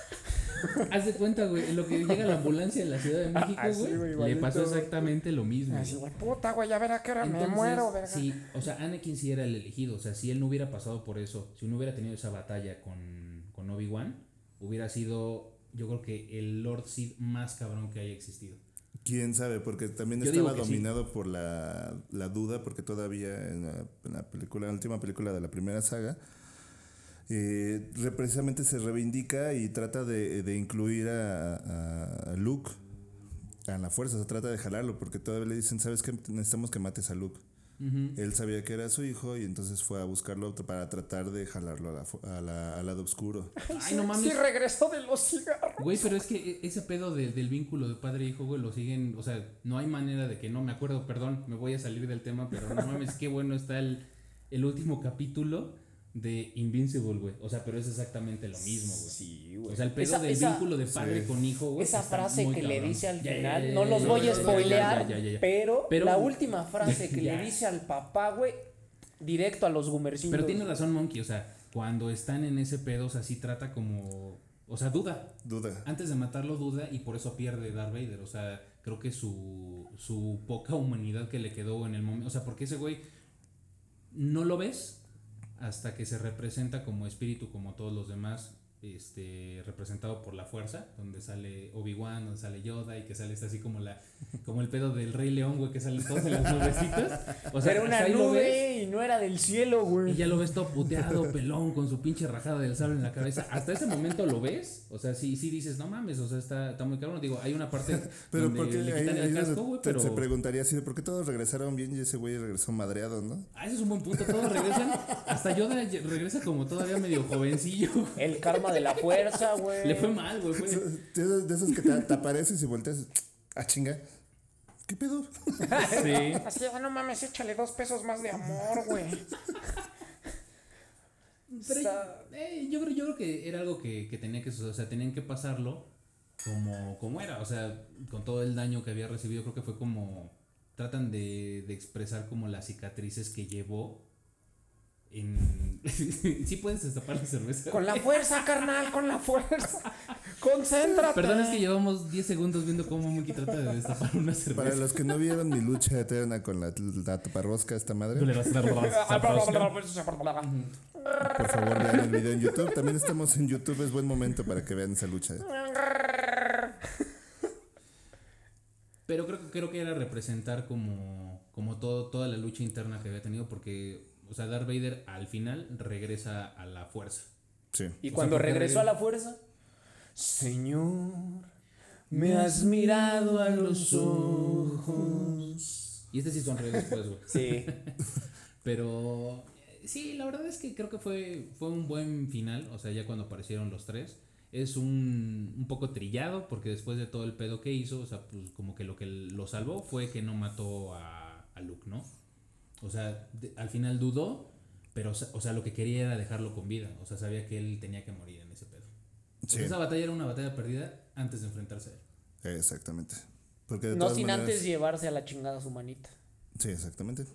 Haz de cuenta, güey, en lo que llega la ambulancia en la Ciudad de México, Así, güey, güey, le pasó exactamente lo mismo. Así, güey. güey, puta, güey, a ver a qué hora me Entonces, muero, verga. Sí, o sea, Anakin sí era el elegido. O sea, si él no hubiera pasado por eso, si no hubiera tenido esa batalla con, con Obi-Wan, hubiera sido, yo creo que el Lord Sith más cabrón que haya existido. Quién sabe, porque también Yo estaba sí. dominado por la, la duda, porque todavía en la, en la película, en la última película de la primera saga, eh, re- precisamente se reivindica y trata de, de incluir a, a- Luke a la fuerza, se trata de jalarlo, porque todavía le dicen, ¿sabes qué? Necesitamos que mates a Luke. Él sabía que era su hijo y entonces fue a buscarlo para tratar de jalarlo a la a la- al lado oscuro. Ay, no mames. Sí regresó de los cigarros. Güey, pero es que e- ese pedo de- del vínculo de padre e hijo, güey, lo siguen, o sea, no hay manera de que no me acuerdo, perdón, me voy a salir del tema, pero no mames, qué bueno está el, el último capítulo de Invincible, güey. O sea, pero es exactamente lo mismo, güey. Sí, O sea, el pedo Esa- del esa- vínculo de padre con hijo, güey. Esa frase que le dice al Ya, ya, final, ya, no los voy a spoilear, ya, ya, ya. pero, Pero- la última frase que le dice al papá, güey, directo a los gumercinos. Pero tiene razón Monkey, o sea, cuando están en ese pedo, o sea, sí trata como, o sea, duda. Duda. Antes de matarlo duda y por eso pierde Darth Vader, o sea, creo que su, su poca humanidad que le quedó en el momento, o sea, porque ese güey no lo ves hasta que se representa como espíritu como todos los demás, este, representado por la fuerza, donde sale Obi-Wan, donde sale Yoda y que sale este así como la, como el pedo del Rey León, güey, que salen todos en las nubecitas. O sea, Era una hasta ahí lo ves. nube y no era del cielo, Y güey. ya lo ves todo puteado, pelón, con su pinche rajada del sable en la cabeza. Hasta ese momento lo ves. O sea, sí, sí dices, no mames, o sea, está, está muy cabrón. Digo, hay una parte Pero donde porque le quitan ahí el casco, güey, pero... se preguntaría así por qué todos regresaron bien y ese güey regresó madreado, ¿no? Ah, ese es un buen punto. Todos regresan. Hasta Yoda regresa como todavía medio jovencillo. El karma de la fuerza, güey. Le fue mal, güey. De esos, de esos que te, te apareces y volteas, ah, chinga. ¿Qué pedo? Sí. Así, ah, no mames, échale dos pesos más de amor, güey. Pero Está- eh, yo, creo, yo creo que era algo que, que tenía que suceder. O sea, tenían que pasarlo como, como era. O sea, con todo el daño que había recibido, creo que fue como. Tratan de, de expresar como las cicatrices que llevó en. sí puedes destapar la cerveza. Con la fuerza, carnal, con la fuerza. Concéntrate. Perdón, es que llevamos 10 segundos viendo cómo Monkey trata de destapar una Para cerveza. los que no vieron mi lucha eterna con la, la taparrosca esta madre, Le vas a dar la- por favor vean el video en YouTube. También estamos en YouTube, es buen momento para que vean esa lucha. Pero creo, que- creo que era representar como, como todo, toda la lucha interna que había tenido porque, o sea, Darth Vader al final regresa a la fuerza. Sí. Y O cuando sea, regresó a la fuerza, Señor, me has mirado a los ojos. Y este sí sonrió después, güey. Sí. Pero sí, la verdad es que creo que fue, fue un buen final, o sea, ya cuando aparecieron los tres. Es un, un poco trillado porque después de todo el pedo que hizo, o sea, pues como que lo que lo salvó fue que no mató a, a Luke, ¿no? O sea, de- al final dudó, pero, o sea- lo que quería era dejarlo con vida, o sea, sabía que él tenía que morir en ese pedo. Sí. esa batalla era una batalla perdida antes de enfrentarse a él. Exactamente. Porque de No todas sin maneras- antes llevarse a la chingada su manita. Sí, exactamente.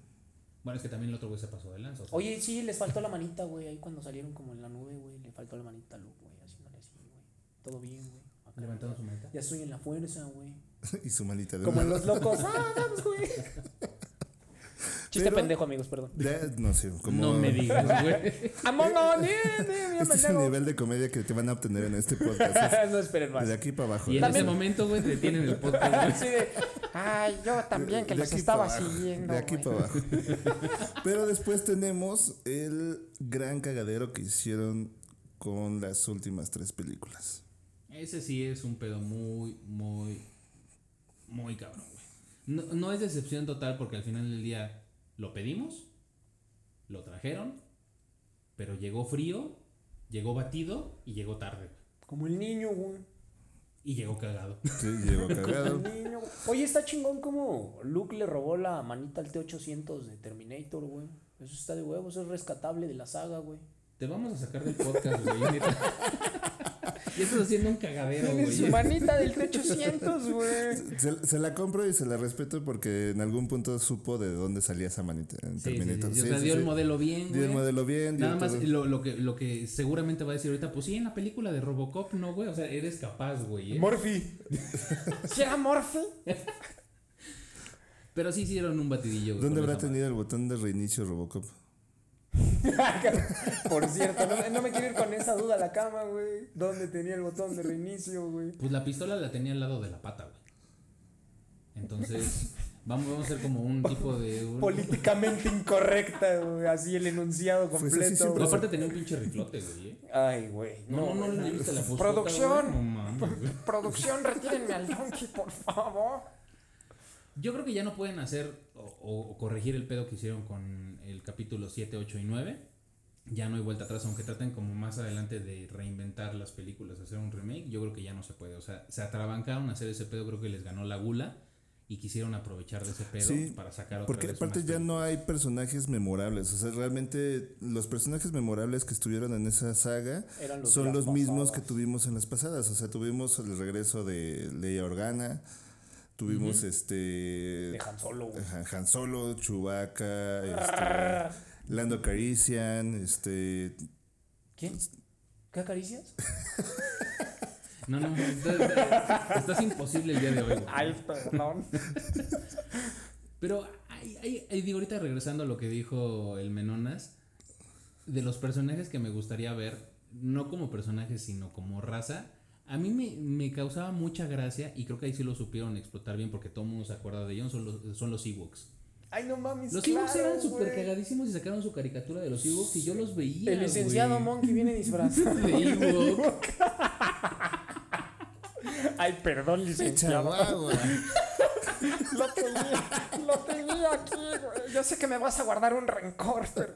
Bueno, es que también el otro güey se pasó de lanza. o sea, Oye, sí, les faltó la manita, güey. Ahí cuando salieron como en la nube, güey. Le faltó la manita a Luke, güey. Haciéndole así, güey. Todo bien, güey. Levantando su manita. Ya estoy en la fuerza, güey. y su manita de Como en los locos. Ah, vamos, güey. Chiste Pero- pendejo, amigos, perdón. No sé, como... No me digas, güey. Among Us, bien, bien, bien, Este es el nivel de comedia que te van a obtener en este podcast. no esperen Es más. de aquí para abajo. Y en También- ese momento, güey, detienen el podcast. Así de, Ay, yo también que De los aquí estaba siguiendo. De aquí para abajo. Pero después tenemos el gran cagadero que hicieron con las últimas tres películas. Ese sí es un pedo muy, muy, muy cabrón, güey. No, no es decepción total porque al final del día lo pedimos, lo trajeron, pero llegó frío, llegó batido y llegó tarde. como el niño, güey. Y llegó cagado. Sí, llegó cagado. El niño. Oye, está chingón como Luke le robó la manita al T-800 de Terminator, güey. Eso está de huevos, es rescatable de la saga, güey. Te vamos a sacar del podcast, güey. y estás haciendo un cagadero, güey. su manita del T-800, güey. Se, se la compro y se la respeto porque en algún punto supo de dónde salía esa manita en Sí, sí, sí. O sea, sí, dio el sí. modelo bien, Dio el modelo bien. dio Nada más lo, lo que, lo que seguramente va a decir ahorita, pues sí, en la película de Robocop, no, güey. O sea, eres capaz, güey. ¿eh? Morphy. ¿Sí era Morphy? Pero sí hicieron un batidillo, güey. ¿Dónde habrá tenido el botón de reinicio Robocop? Por cierto, no, no me quiero ir con esa duda a la cama, güey. ¿Dónde tenía el botón de reinicio, güey? Pues la pistola la tenía al lado de la pata, güey. Entonces, vamos, vamos a hacer como un tipo de. un- Políticamente incorrecta, güey. Así el enunciado Pues completo. güey. aparte tenía un pinche riflote, güey. ¿eh? Ay, güey. No, no, no, le viste la fosfota, Producción. güey? No mames, güey. Producción, retírenme al donkey, por favor. Yo creo que ya no pueden hacer o corregir el pedo que hicieron con el capítulo 7, 8 y 9. Ya no hay vuelta atrás, aunque traten como más adelante de reinventar las películas, hacer un remake, yo creo que ya no se puede. O sea, se atrabancaron a hacer ese pedo, creo que les ganó la gula y quisieron aprovechar de ese pedo Sí, para sacar otra Porque vez aparte ya no hay personajes memorables. O sea, realmente los personajes memorables que estuvieron en esa saga los son los mismos que tuvimos en las pasadas. O sea, tuvimos el regreso de Leia Organa, tuvimos este. De Han Solo, Han Solo, Chewbacca, este, Lando Carician, este. ¿Quién? ¿Qué acaricias? No, no, estás, estás imposible el día de hoy, güey. Ay, perdón. Pero, hay, hay- hay- digo, ahorita regresando a lo que dijo el Menonas, de los personajes que me gustaría ver, no como personajes, sino como raza, a mí me, me causaba mucha gracia y creo que ahí sí lo supieron explotar bien porque todo el mundo se acuerda de ellos, son los, son los Ewoks. Ay, no mames. Los claro, Ewoks eran súper cagadísimos y sacaron su caricatura de los Ewoks y yo los veía. El licenciado güey. Monkey viene disfrazado. De Ewok. Ay, perdón, licenciado. Lo tenía, lo tenía aquí, güey. Yo sé que me vas a guardar un rencor, pero.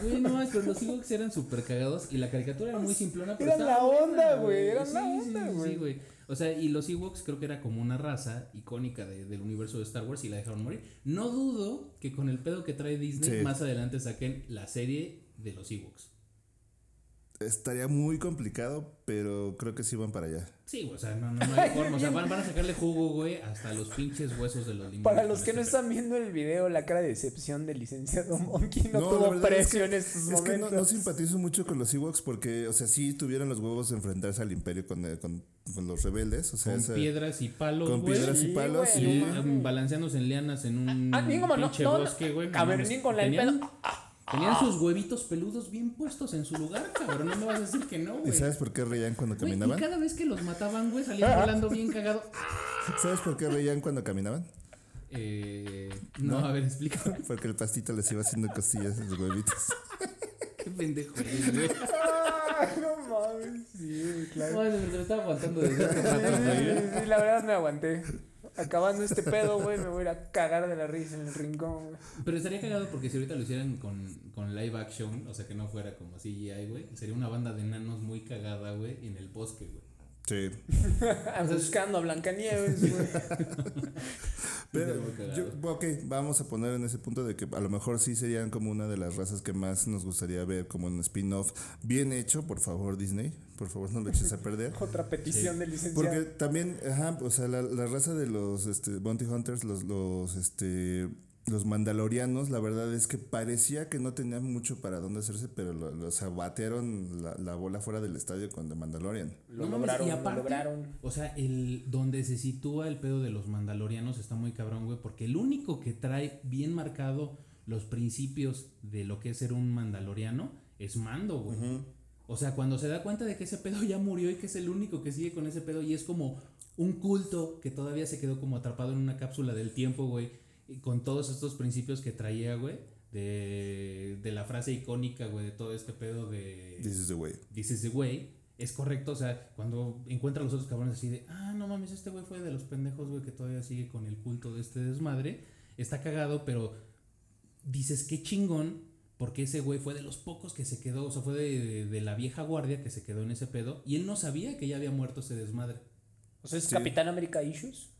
Güey, no pero los Ewoks eran súper cagados y la caricatura era muy simplona. Pero Eran estaba la onda, güey, eran la Sí, onda, sí, sí, güey. Sí, güey. O sea, y los Ewoks creo que era como una raza icónica de- del universo de Star Wars y la dejaron morir. No dudo que con el pedo que trae Disney Sí. más adelante saquen la serie de los Ewoks. Estaría muy complicado, pero creo que sí van para allá. Sí, o sea, no, no, no hay forma. O sea, van, van a sacarle jugo, güey, hasta los pinches huesos de los limones. Para los que no están viendo el video, la cara de decepción del licenciado Monkey no, la tuvo verdad es precio que- en estos es que no, no simpatizo mucho con los Ewoks porque, o sea, sí tuvieron los huevos de enfrentarse al imperio con, eh, con, con los rebeldes. O sea, Con esa- piedras y palos, con piedras y palos. Y no balanceándose en lianas en un Ah, bien como no, pinche no, no. bosque, güey. A ver, bien con la. Tenían sus huevitos peludos bien puestos en su lugar, cabrón. No me vas a decir que no, ¿Y güey. sabes por qué reían cuando Güey, y caminaban? cada vez que los mataban, güey, salían volando bien cagado. ¿Sabes por qué reían cuando caminaban? Eh, no, a ver, explícame. Porque el pastito les iba haciendo costillas en los huevitos. Qué pendejo eres, güey. Ah, no mames, sí, claro. Verdad, me estaba aguantando desde hace rato, sí, sí, sí, la verdad me aguanté. Acabando este pedo, güey, me voy a ir a cagar de la risa en el rincón, güey. Pero estaría cagado porque si ahorita lo hicieran con, con live action, o sea que no fuera como CGI, güey, sería una banda de enanos muy cagada, güey, en el bosque, güey. Sí. Buscando a Blancanieves, güey. Pero yo, ok, vamos a poner en ese punto de que a lo mejor sí serían como una de las razas que más nos gustaría ver como un spin-off bien hecho, por favor Disney, por favor no lo eches a perder. Otra petición del licenciado. Porque también, ajá, o sea, la, la raza de los este, Bounty Hunters, los, los, este, los mandalorianos, la verdad es que parecía que no tenían mucho para dónde hacerse, pero lo- los abatearon la, la bola fuera del estadio con The Mandalorian. Lo No lograron, y lo aparte, lograron. O sea, el donde se sitúa el pedo de los mandalorianos está muy cabrón, güey, porque el único que trae bien marcado los principios de lo que es ser un mandaloriano es Mando, güey. O sea, cuando se da cuenta de que ese pedo ya murió y que es el único que sigue con ese pedo y es como un culto que todavía se quedó como atrapado en una cápsula del tiempo, güey, y con todos estos principios que traía, güey, de, de la frase icónica, güey, de todo este pedo de... This is the way. This is the way. Es correcto, o sea, cuando encuentra a los otros cabrones así de, ah, no mames, este güey fue de los pendejos, güey, que todavía sigue con el culto de este desmadre. Está cagado, pero dices, qué chingón, porque ese güey fue de los pocos que se quedó, o sea, fue de, de- de la vieja guardia que se quedó en ese pedo, y él no sabía que ya había muerto ese desmadre. O sea, es Sí. Capitán América Issues.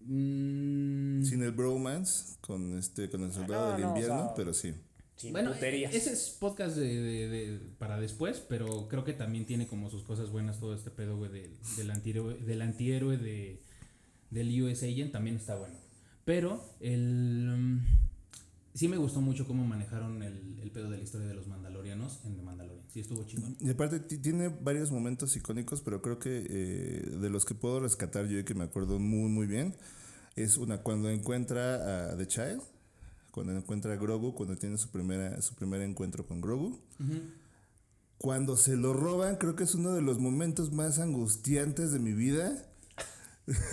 Mm, Sin el bromance con este con el soldado no, del no, o invierno, sea, pero sí. Sin bueno, puterías. ese es podcast de, de- de- para después, pero creo que también tiene como sus cosas buenas todo este pedo, güey, del, del antihéroe, del antihéroe de, del US Agent, también está bueno. Pero el... mm, sí me gustó mucho cómo manejaron el, el pedo de la historia de los mandalorianos en The Mandalorian. Sí, estuvo chingón. Y aparte ti- tiene varios momentos icónicos, pero creo que eh, de los que puedo rescatar yo y que me acuerdo muy muy bien es una cuando encuentra a The Child, cuando encuentra a Grogu, cuando tiene su primera su primer encuentro con Grogu. Cuando se lo roban, creo que es uno de los momentos más angustiantes de mi vida.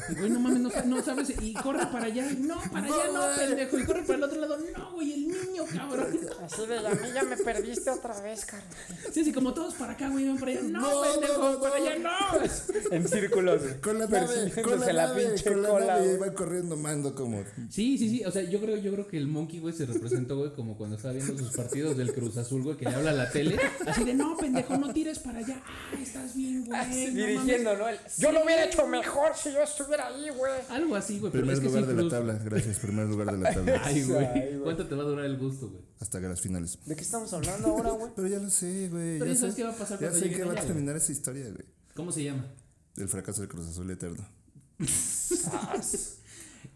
Y, güey, no mames, no, no sabes, y corre para allá, y no, para allá no, pendejo, y corre para el otro lado, no, güey, el niño, cabrón. Así de, a mí ya me perdiste otra vez, carnal. Sí, sí, como todos para acá, güey, van para allá, no, No, pendejo, no, no, para allá no. En círculos. Con la nave, con la la nave, pinche con la cola, nave, iba corriendo mando como Sí, sí, sí. O sea, yo creo, yo creo que el Monkey, güey, se representó, güey, como cuando estaba viendo sus partidos del Cruz Azul, güey, que le habla a la tele. Así de, no, pendejo, no tires para allá. Ah, estás bien, güey. no Dirigiendo, mames". ¿no? El- Yo lo hubiera hecho mejor si yo estuviera ahí, güey. Algo así, güey. Pero primer es que lugar de la tabla. Gracias, primer lugar de la tabla. Ay, güey. ¿Cuánto te va a durar el gusto, güey? Hasta las finales. ¿De qué estamos hablando ahora, güey? Pero ya lo sé, güey. Pero Ya sabes sé, qué va a pasar ya sé que va a terminar esa historia, güey. ¿Cómo se llama? El fracaso del Cruz Azul eterno.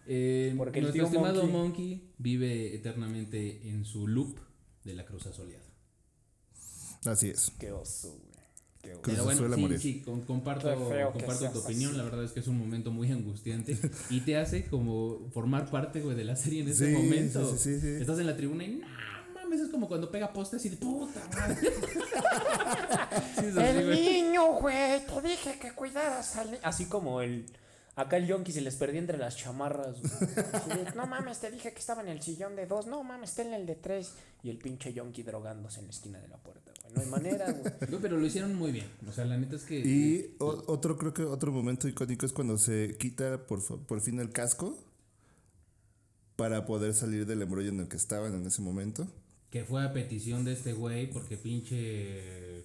Eh, Porque el nuestro tío estimado Monkey- Monkey. vive eternamente en su loop de la cruz asoleada. Así es. Qué oso, güey. Cruz Pero bueno, Azul a sí, morir. sí, con- comparto, comparto tu opinión. así. La verdad es que es un momento muy angustiante y te hace como formar parte, güey, de la serie en ese Sí, momento. sí, sí, sí, sí. Estás en la tribuna y no mames, es como cuando pega postes y de puta madre. Sí, es así, El niño, güey. Te dije que cuidaras al niño. Así como el. Acá el yonki se les perdía entre las chamarras. güey. No mames, te dije que estaba en el sillón de dos. No mames, está en el de tres. Y el pinche yonki drogándose en la esquina de la puerta, güey. No hay manera, güey. Pero lo hicieron muy bien. O sea, la neta es que. Y otro, creo que otro momento icónico es cuando se quita por, por fin el casco para poder salir del embrollo en el que estaban en ese momento. Que fue a petición de este güey, porque pinche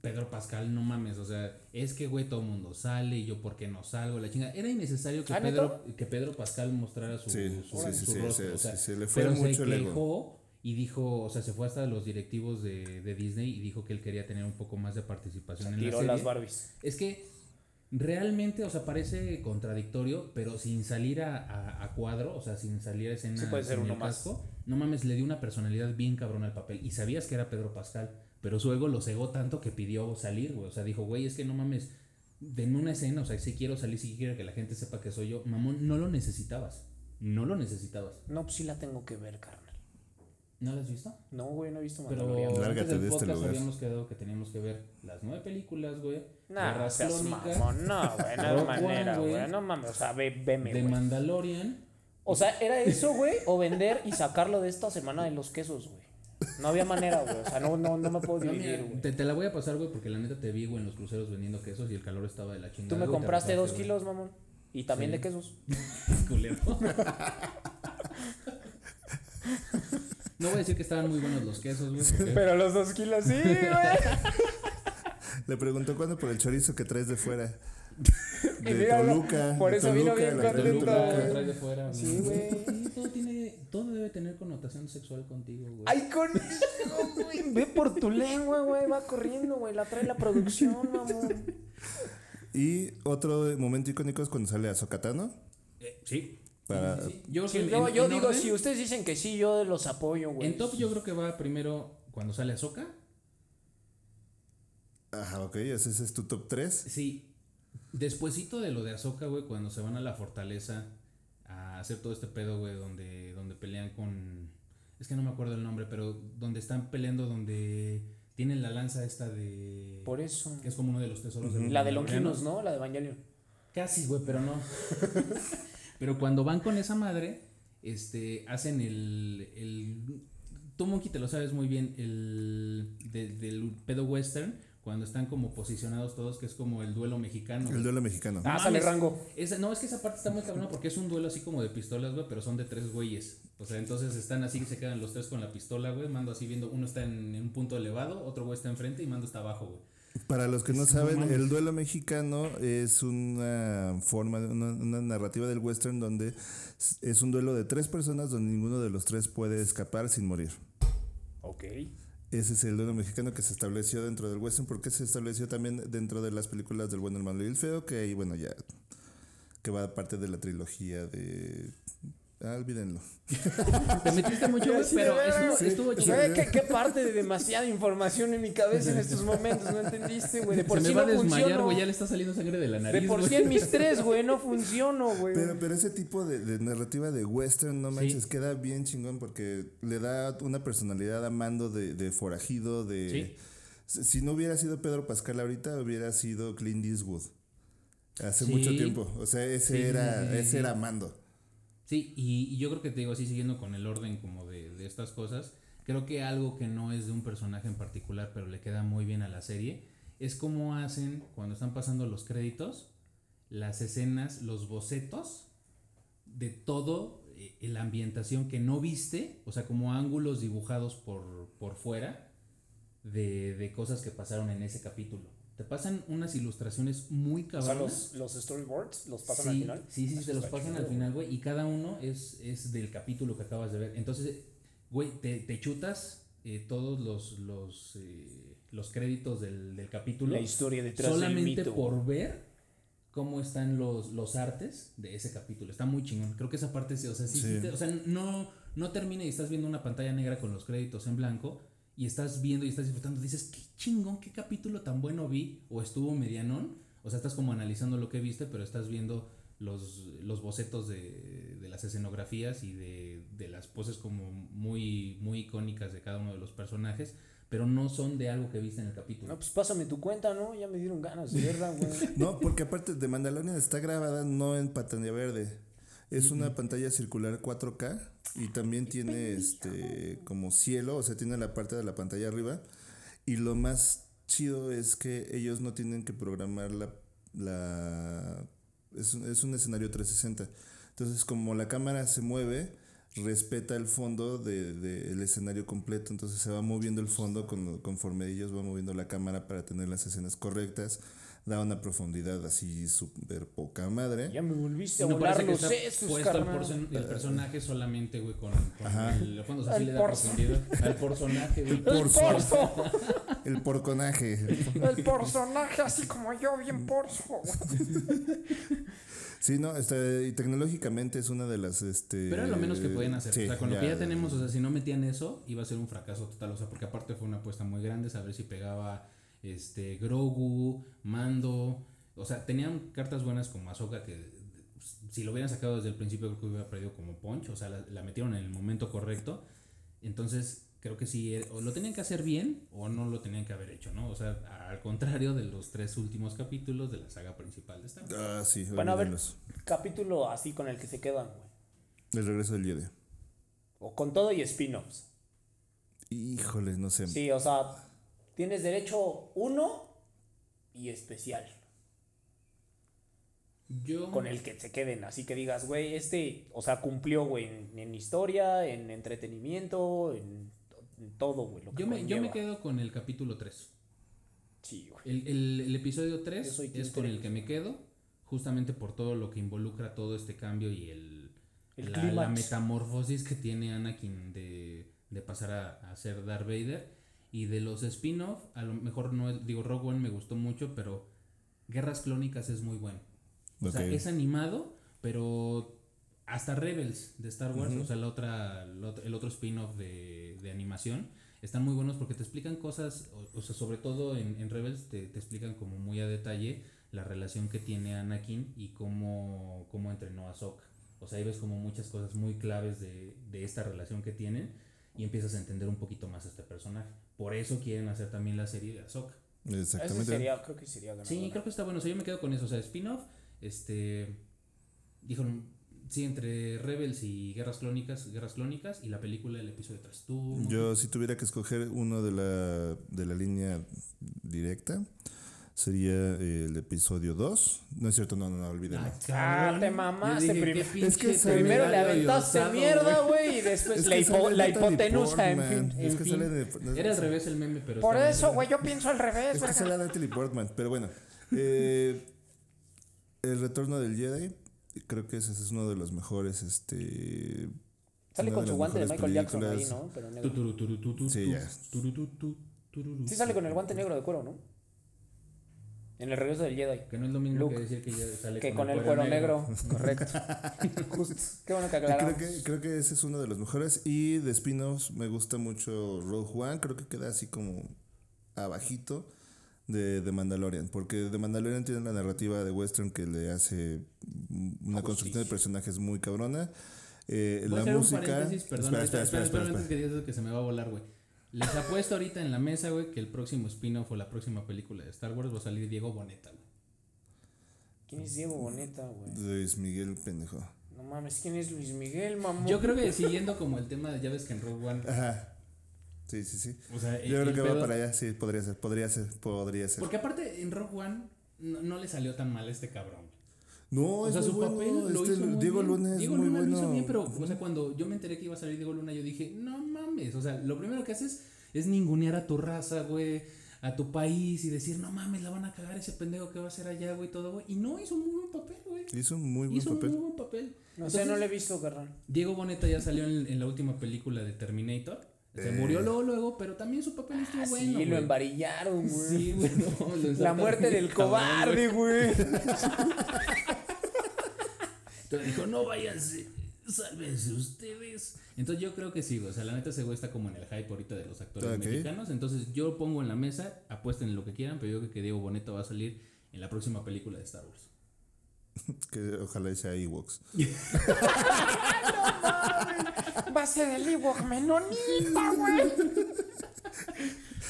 Pedro Pascal, no mames, o sea, es que güey todo el mundo sale y yo por qué no salgo, la chinga. Era innecesario que ¿Ah, Pedro, que Pedro Pascal mostrara su, Sí, su, sí, sí, su sí, rostro, sí, o sea, sí, se le fue pero mucho se el ego. quejó y dijo, o sea, se fue hasta los directivos de, de Disney y dijo que él quería tener un poco más de participación en la Tiró serie. las Barbies. Es que realmente, o sea, parece contradictorio, pero sin salir a, a- a cuadro, o sea, sin salir a escena Sí puede ser sin uno el más. casco, no mames, le dio una personalidad bien cabrón al papel. Y sabías que era Pedro Pascal, pero su ego lo cegó tanto que pidió salir, güey. O sea, dijo, güey, es que no mames, denme una escena, o sea, si quiero salir, si quiero que la gente sepa que soy yo. Mamón, no lo necesitabas. No lo necesitabas. No, pues sí la tengo que ver, carnal. ¿No lo has visto? No, güey, no he visto Pero Mandalorian. antes Lárgate del de este podcast lugar. habíamos quedado que teníamos que ver las nueve películas, güey. Nah, seas mamón. No, güey, no Rogue manera, güey. güey. No mames, o sea, ve, veme, de güey. Mandalorian. O sea, ¿era eso, güey? O vender y sacarlo de esta semana de los quesos, güey. No había manera, güey. O sea, no, no, no me puedo No, dividir, güey. te, te la voy a pasar, güey, porque la neta te vi, güey, en los cruceros vendiendo quesos y el calor estaba de la chingada. Tú me güey, te compraste dos kilos, mamón. Y también Sí. de quesos. Culero. no voy a decir que estaban muy buenos los quesos, güey. porque- Pero los dos kilos sí, güey. Le preguntó cuándo por el chorizo que traes de fuera. Y De míralo, Toluca. por de eso vino Toluca, bien la de contento, Toluca, Toluca. lo güey. trae de fuera, Sí, güey. Sí, todo, tiene, todo debe tener connotación sexual contigo, güey. Ay, conmigo, güey. Ve por tu lengua, güey. Va corriendo, güey. La trae la producción, mamón. Y otro momento icónico es cuando sale a Sokatano. Eh, sí. Para- Sí, sí, sí. Yo, Sí, en- yo en- yo en digo, orden- si ustedes dicen que sí, yo los apoyo, güey. En top yo creo que va primero cuando sale Ahsoka. Ajá, ok, ese, ese es tu top 3. Sí. Despuésito de lo de Ahsoka, güey, cuando se van a la fortaleza a hacer todo este pedo, güey, donde, donde pelean con... Es que no me acuerdo el nombre, pero donde están peleando, donde tienen la lanza esta de... Por eso. Que es como uno de los tesoros de La de Longinos, ¿no? La de Evangelion. Casi, güey, pero no. pero cuando van con esa madre, este, hacen el, el tú Monkey te lo sabes muy bien, el de- del pedo western, cuando están como posicionados todos, que es como el duelo mexicano. El duelo mexicano. Ah, No sale rango. esa- no, es que esa parte está muy cabrona porque es un duelo así como de pistolas, güey, pero son de tres güeyes. O sea, entonces están así que se quedan los tres con la pistola, güey. Mando así viendo, uno está en, en un punto elevado, otro güey está enfrente y Mando está abajo, güey. Para los que no saben, el duelo mexicano es una forma, una, una narrativa del western donde es un duelo de tres personas donde ninguno de los tres puede escapar sin morir. Ok. Ese es el duelo mexicano que se estableció dentro del western, porque se estableció también dentro de las películas del bueno, el malo y el feo, que ahí, bueno, ya, que va parte de la trilogía de... Ah, olvídenlo. Te metiste mucho, güey, Sí, pero estuvo, veras. estuvo Sí, chido. ¿Qué, qué parte de demasiada información en mi cabeza en estos momentos? ¿No entendiste, güey? De por Se me sí va a no desmayar, güey, ya le está saliendo sangre de la nariz. De por sí en mis tres, güey, no funciono, güey. Pero, pero ese tipo de, de narrativa de western, no Sí. manches, queda bien chingón porque le da una personalidad a mando de, de forajido, de... Sí. Si si no hubiera sido Pedro Pascal ahorita, hubiera sido Clint Eastwood. Hace Sí. mucho tiempo. O sea, ese Sí, sí, era, sí, sí, ese sí. era mando. Sí, y, yo creo que te digo así, siguiendo con el orden como de, de estas cosas, creo que algo que no es de un personaje en particular, pero le queda muy bien a la serie, es cómo hacen, cuando están pasando los créditos, las escenas, los bocetos de todo, eh, la ambientación que no viste, o sea, como ángulos dibujados por, por fuera de, de cosas que pasaron en ese capítulo. Te pasan unas ilustraciones muy o sea, cabronas. los, los storyboards los pasan sí, al final. Sí, sí, sí, te los pasan chido, al final, güey. Y cada uno es, es del capítulo que acabas de ver. Entonces, güey, te, te chutas eh, todos los, los, eh, los créditos del, del capítulo. La historia detrás del solamente mito. por ver cómo están los, los artes de ese capítulo. Está muy chingón. Creo que esa parte, sí, o sea, sí, Sí. sí te- o sea, no, no termina y estás viendo una pantalla negra con los créditos en blanco y estás viendo y estás disfrutando. Dices, qué chingón, qué capítulo tan bueno vi o estuvo medianón. O sea, estás como analizando lo que viste, pero estás viendo los, los bocetos de, de las escenografías y de, de las poses como muy, muy icónicas de cada uno de los personajes, pero no son de algo que viste en el capítulo. No, pues pásame tu cuenta, ¿no? Ya me dieron ganas de verla, güey. No, porque aparte de Mandalorian está grabada no en pantalla verde. Es una pantalla circular 4K y también tiene este como cielo, o sea, tiene la parte de la pantalla arriba. Y lo más chido es que ellos no tienen que programar la... la es, es un escenario 360. Entonces, como la cámara se mueve, respeta el fondo del de, el escenario completo. Entonces se va moviendo el fondo con- conforme ellos van moviendo la cámara para tener las escenas correctas. Da una profundidad así súper poca madre. Ya me volviste a volar los sesos, puesto el, el personaje solamente, güey, con, con el fondo, o sea, le da profundidad al personaje, güey. El porzo. El porconaje. El personaje así como yo, bien porzo. güey. Sí, no, está, y tecnológicamente es una de las, este... Pero era lo menos que podían hacer. sí, o sea, con lo que ya tenemos, o sea, si no metían eso, iba a ser un fracaso total. O sea, porque aparte fue una apuesta muy grande, saber si pegaba este Grogu, Mando. O sea, tenían cartas buenas como Ahsoka que si lo hubieran sacado desde el principio creo que hubiera perdido como punch. O sea, la, la metieron en el momento correcto. Entonces, creo que sí, eh, o lo tenían que hacer bien o no lo tenían que haber hecho, ¿no? O sea, al contrario de los tres últimos capítulos de la saga principal de Star Wars. Ah, sí, Bueno, a ver, capítulo así con el que se quedan, güey. El regreso del Jedi. O con todo y spin-offs. Híjole, no sé. Sí, o sea, tienes derecho uno y especial. Yo. Con el que se queden. Así que digas, güey, este, o sea, cumplió, güey, en, en historia, en entretenimiento, en, en todo, güey. lo que Yo me, yo me quedo con el capítulo 3. Sí, güey. El, el- el episodio Yo 3 soy Team es con el que me quedo, justamente por todo lo que involucra todo este cambio y el, El la, la metamorfosis que tiene Anakin de, de pasar a, a ser Darth Vader. Y de los spin-off, a lo mejor no es- digo, Rogue One me gustó mucho, pero Guerras Clónicas es muy bueno. O sea, es animado, pero hasta Rebels de Star Wars, o sea, la otra, el otro spin-off de, de animación, están muy buenos porque te explican cosas, o, o sea, sobre todo en, en Rebels te, te explican como muy a detalle la relación que tiene Anakin y cómo, cómo entrenó a Ahsoka. O sea, ahí ves como muchas cosas muy claves de, de esta relación que tienen y empiezas a entender un poquito más a este personaje. Por eso quieren hacer también la serie de Ahsoka. Exactamente. sería, creo que sería ganador. Sí, creo que está bueno. O sea, yo me quedo con eso. O sea, spin-off, este. Dijeron, sí, entre Rebels y Guerras Clónicas, Guerras Clónicas y la película del episodio 3. Tú. Yo si tuviera que escoger uno de la, de la línea directa, sería el episodio 2. No es cierto, no, no, no, olvídenlo. Ah, te mamaste, Es que se- Primero le aventaste osado, mierda, güey. y después Es la, que hipo- sale la hipotenusa, en fin. Es que fin. sale de- Era al revés el meme, pero. Por eso, güey, yo pienso al revés, Es que sale Natalie Portman, pero bueno. eh, el retorno del Jedi, creo que ese es uno de los mejores, este... Sale con su guante de Michael Jackson ahí. ¿no? Pero negro. Sí, ya. Sí sale con el guante negro de cuero, ¿no? En el regreso del Jedi. Que no es lo mismo Luke. que decir que ya sale Que con el cuero negro. Correcto. Justo. Qué bueno que Y creo aclaramos. que, creo que ese es uno de los mejores. Y de spin-offs me gusta mucho Rogue One. Creo que queda así como abajito de, de Mandalorian. Porque de Mandalorian tiene la narrativa de western que le hace una construcción de personajes muy cabrona. Eh, la música... perdón. espera, espera, espera, espera, antes espera. que digas eso que se me va a volar, güey. Les apuesto ahorita en la mesa, güey, que el próximo spin-off o la próxima película de Star Wars va a salir Diego Boneta, güey. ¿Quién es Diego Boneta, güey? Luis Miguel Pendejo. No mames, ¿quién es Luis Miguel, mamón? Yo creo que siguiendo como el tema de ya ves que en Rogue One. Ajá. Sí, sí, sí. O sea, Yo el creo que pedo- va para allá. Sí, podría ser, podría ser, podría ser. Porque aparte en Rogue One no, no le salió tan mal a este cabrón. No, O es sea, muy su bueno. papel lo este hizo muy Diego bien. Luna es Diego muy Luna bueno. lo hizo bien, pero o sea, cuando yo me enteré que iba a salir Diego Luna, yo dije, no mames. O sea, lo primero que haces es ningunear a tu raza, güey, a tu país y decir, no mames, la van a cagar ese pendejo que va a hacer allá, güey, todo, güey. Y no, hizo un muy buen papel, güey. Hizo un muy buen Hizo papel. un muy buen papel. No sé, no le he visto, carnal. Diego Boneta ya salió en, en la última película de Terminator. Se murió luego, luego, pero también su papel estuvo Ah, bueno. sí, lo embarillaron, güey. Sí, güey, no, lo La muerte del cobarde, güey. Entonces dijo, no váyanse, sálvense ustedes. Entonces yo creo que sí, güey, o sea, la neta ese güey está como en el hype ahorita de los actores Ok. mexicanos. Entonces yo pongo en la mesa, apuesten en lo que quieran, pero yo creo que Diego Boneta va a salir en la próxima película de Star Wars. Que ojalá sea Ewoks. Va a ser el Ewok menonita, güey.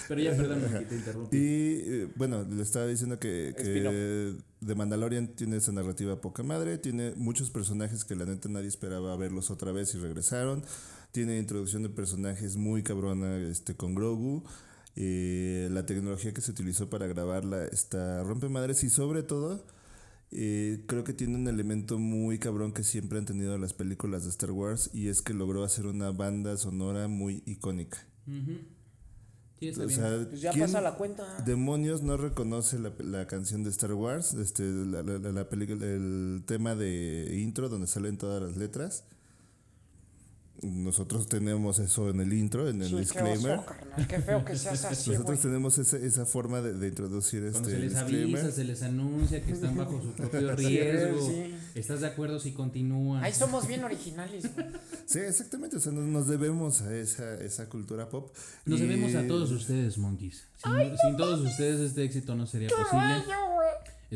Pero ya, perdón, que te interrumpí. Y eh, bueno, le estaba diciendo que, que. The Mandalorian tiene esa narrativa poca madre. Tiene muchos personajes que la neta nadie esperaba verlos otra vez y regresaron. Tiene introducción de personajes muy cabrona este, con Grogu. Eh, la tecnología que se utilizó para grabarla está rompe madres y sobre todo eh, creo que tiene un elemento muy cabrón que siempre han tenido las películas de Star Wars y es que logró hacer una banda sonora muy icónica. Ujú. Sí, está O bien. sea, Pues ya ¿quién pasa la cuenta. demonios no reconoce la, la canción de Star Wars? Este, la, la- la- la película, el tema de intro donde salen todas las letras. Nosotros tenemos eso en el intro, en el Sí, qué disclaimer. oso, carnal. Qué feo que seas así, Nosotros tenemos esa, esa forma de, de introducir Cuando este se les disclaimer. avisa, se les anuncia que están bajo su propio riesgo. sí. ¿Estás de acuerdo si continúan? Ahí somos bien originales. Sí, exactamente. O sea, nos, nos debemos a esa, esa cultura pop. Nos Y- debemos a todos ustedes, monkeys. Sin, sin todos ustedes este éxito no sería posible. Yo, güey.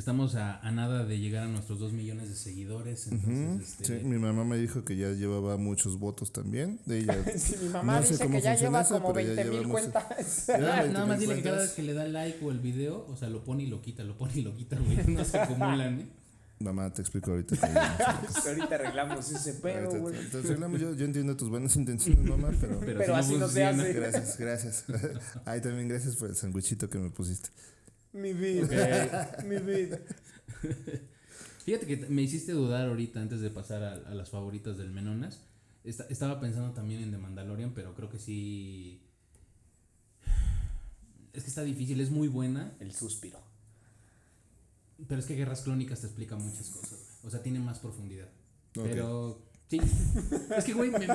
Estamos a, a nada de llegar a nuestros dos millones de seguidores. Entonces, Sí, este, mi mamá me dijo que ya llevaba muchos votos también. Ella, Sí, mi mamá no dice que ya lleva eso, como pero ya 20 mil cuentas. ya nada, 20 nada más dile que cada vez que le da like o el video, o sea, lo pone y lo quita, lo pone y lo quita, güey. No se acumulan, ¿eh? Mamá, te explico ahorita. que. Pues ahorita arreglamos ese pedo, güey. yo, yo entiendo tus buenas intenciones, mamá, pero... Pero, Pero si así no se hace. Gracias, gracias. Ay, también gracias por el sanguichito que me pusiste. Mi vida, mi vida. Fíjate que me hiciste dudar ahorita antes de pasar a, a las favoritas del Menonas. Esta- estaba pensando también en The Mandalorian, pero creo que sí. Es que está difícil, es muy buena, El suspiro. pero es que Guerras Clónicas te explica muchas cosas. güey. O sea, tiene más profundidad. Pero. Sí. Es que, güey, me,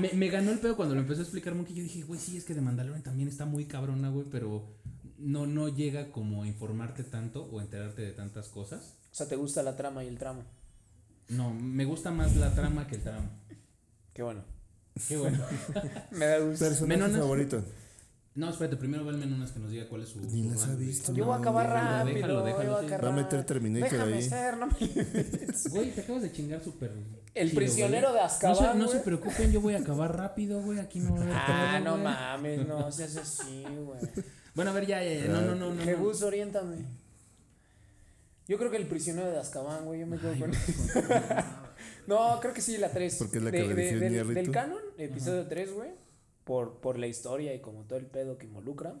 me- me ganó el pedo cuando lo empezó a explicar Monkey. Yo dije, güey, sí, es que The Mandalorian también está muy cabrona, güey, pero no, no llega como a informarte tanto o enterarte de tantas cosas. O sea, ¿te gusta la trama y el tramo? No, me gusta más la trama que el tramo. Qué bueno. Qué bueno. Me da gusto. Personaje Menonas. favorito. No, espérate, primero va el Menonas que nos diga cuál es su. Ni las ha visto. Yo voy a acabar rápido. déjalo, déjalo, voy Va a meter. Terminator Déjame ahí. ser, no me... Güey, te acabas de chingar súper. El chido, prisionero güey. de Azkaban, No, se, no se preocupen, yo voy a acabar rápido, güey. Aquí no va a Ah, no güey. mames, no seas así, güey. Bueno, a ver, ya, ya, ya. No, no, no. no, no. Jebus, oriéntame. Yo creo que el prisionero de Azkaban, güey, yo me quedo Ay, con... no, No, creo que sí, la 3. Porque es la que le decía del, del canon, episodio 3, güey. Por, por la historia y como todo el pedo que involucra.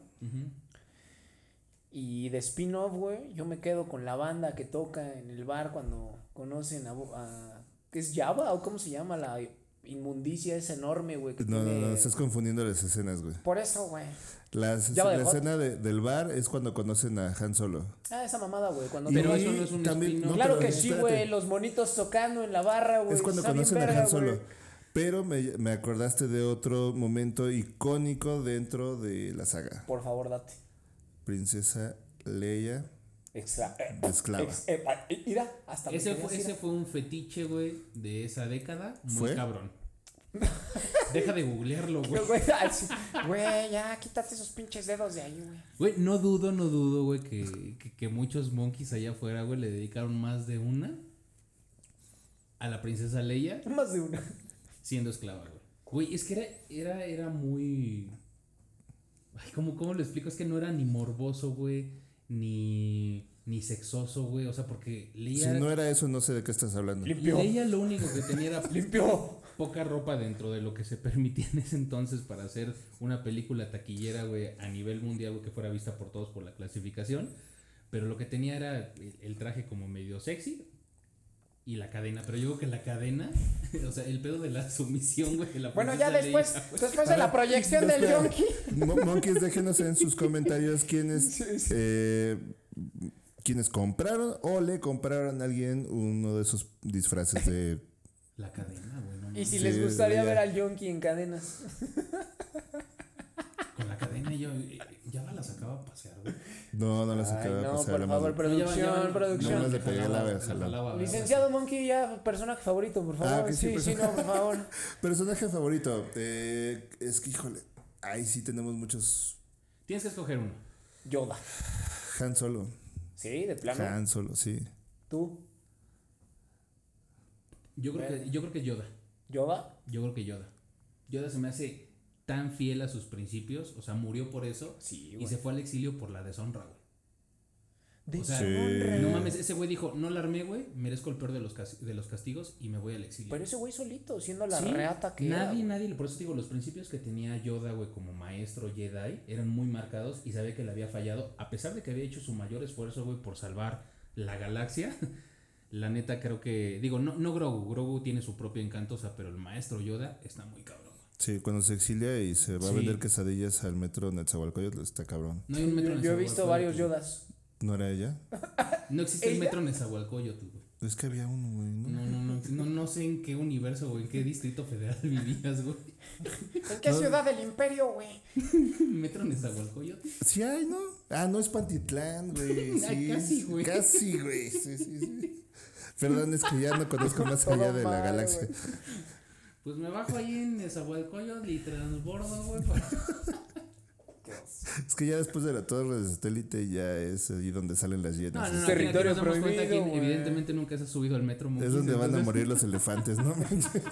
Y de spin-off, güey, yo me quedo con la banda que toca en el bar cuando conocen a... A ¿qué ¿Es Java o cómo se llama? La inmundicia es enorme, güey. No, no, tiene- no, estás confundiendo las escenas, güey. Por eso, güey. La hot. escena de- del bar es cuando conocen a Han Solo. Ah, esa mamada, güey. Cuando Pero eso no es un también- no, claro que sí, güey. Los monitos tocando en la barra, güey. Es cuando conocen a Han Solo. Pero me, me acordaste de otro momento icónico dentro de la saga. Por favor, date. Princesa Leia. Extra. eh, Esclava. ex- eh, mira, hasta Ese fue, ese fue un fetiche, güey, de esa década. Muy ¿Fue? cabrón. Deja de googlearlo, güey. Güey, ya, quítate esos pinches dedos de ahí, güey. Güey, no dudo, no dudo, güey, que, que, que muchos monkeys allá afuera, güey, le dedicaron más de una a la princesa Leia Más de una. siendo esclava, güey. Güey, es que era, era, era muy... Ay, ¿cómo, ¿cómo lo explico? Es que no era ni morboso, güey, ni, ni sexoso, güey. O sea, porque Leia... Si no era eso, no sé de qué estás hablando. Limpio. Leia lo único que tenía era Limpio. poca ropa dentro de lo que se permitía en ese entonces para hacer una película taquillera, güey, a nivel mundial, güey, que fuera vista por todos por la clasificación. Pero lo que tenía era el, el traje como medio sexy y la cadena. Pero yo creo que la cadena, o sea, el pedo de la sumisión, güey. de la Bueno, ya después, güey. después de la proyección del Espera. Yonki. Mo- Monkeys, déjenos en sus comentarios quiénes, eh, quiénes compraron o le compraron a alguien uno de esos disfraces de... La cadena, güey. no Y si Sí, les gustaría ya. ver al Yonki en cadenas. Con la cadena yo eh, ya la sacaba a pasear, güey. No, no las Ay, acaba de no, por la favor, madre. producción, va- producción. No, no le la pegué la. Licenciado Monkey, ya, personaje favorito, por favor. Ah, que sí, sí, sí, no, por favor. Personaje favorito. eh, es que, híjole, ahí sí tenemos muchos... Tienes que escoger uno. Yoda. Han Solo. Sí, de plano. Han Solo, sí. Tú, Yo creo que, yo creo que Yoda. Yoda. Yo creo que Yoda. Yoda se me hace tan fiel a sus principios, o sea, murió por eso Sí, y se fue al exilio por la deshonra, güey. De O sea, Sí. no mames, ese güey dijo, no la armé, güey, merezco el peor de los, de los castigos y me voy al exilio. Pero ese güey solito, siendo la Sí, reata que nadie, nadie, por eso digo, los principios que tenía Yoda, güey, como maestro Jedi, eran muy marcados y sabía que le había fallado, a pesar de que había hecho su mayor esfuerzo, güey, por salvar la galaxia. La neta creo que, digo, no, no Grogu, Grogu tiene su propio encanto, o sea, pero el maestro Yoda está muy cabrón. Sí, cuando se exilia y se va a Sí. vender quesadillas al metro Netzahualcóyotl, está cabrón. No hay un metro Yo, en yo he visto varios Nezahualcóyotl. Yodas. ¿No era ella? No existe el metro en Nezahualcóyotl, güey. Es que había uno, güey, ¿no? No, no, no, no, no sé en qué universo o en qué distrito federal vivías, güey. ¿En qué ciudad del imperio, güey? Metro Nezahualcóyotl. Sí hay, ¿no? Ah, no es Pantitlán, güey. Ah, Sí, casi, güey. Casi, güey. Sí, sí, sí. Perdón, es que ya no conozco más allá de la mal, galaxia. Pues me bajo ahí en Nezahualcóyotl y transbordo, güey. para- Es que ya después de la torre de satélite ya es ahí donde salen las No, llenas. no, no, Territorio aquí nos damos cuenta que prohibido, evidentemente nunca se ha subido al metro. es donde van a morir los elefantes, ¿no?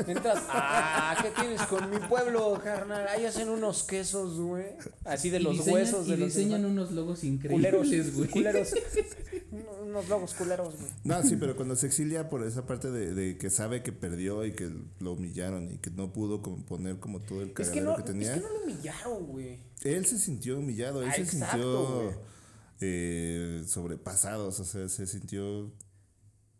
Entras, ah, ¿qué tienes con mi pueblo, carnal? Ahí hacen unos quesos, güey. Así de Y los diseñan- huesos de y los diseñan elefantes. unos logos culeros, increíbles, güey. culeros. unos logos culeros, güey. No, sí, pero cuando se exilia por esa parte de, de que sabe que perdió y que lo humillaron y que no pudo como poner como todo el Es que, cagadero no, que, es tenía, que no lo humillaron, güey. él se sintió humillado, él Ah, se exacto, sintió eh, sobrepasado, o sea, se sintió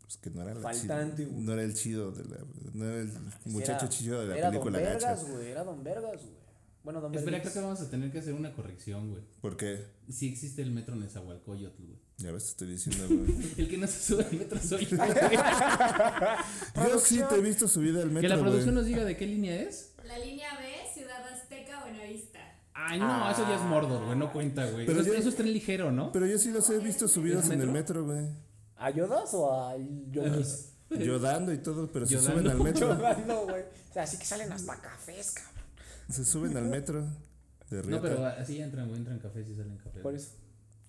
pues, que no era, la Faltante, chido- no era el chido, de la, no era el muchacho Era- chido de la era película Don. Vergas, güey. Era Don Vergas, güey. Bueno, Don Espera, creo que vamos a tener que hacer una corrección, güey. ¿Por qué? Sí existe el metro Nezahualcóyotl, güey. Ya ves, te estoy diciendo, güey. El que no se sube al metro soy yo. Yo sí te he visto subida al metro, Que la producción nos diga de qué línea es. La línea B. Ay, no, eso ya es Mordor, güey. No cuenta, güey. Pero Eso, yo- eso es tren ligero, ¿no? Pero yo sí los he visto subidos ¿Es en el metro? güey. ¿A Yodas o a Yodas? Yo dando y todo, pero se Yodando. suben al metro. Yodando, güey. O sea, así que salen hasta cafés, cabrón. Se suben al metro. De No, pero así entran, güey. Entran cafés y salen cafés. Por eso.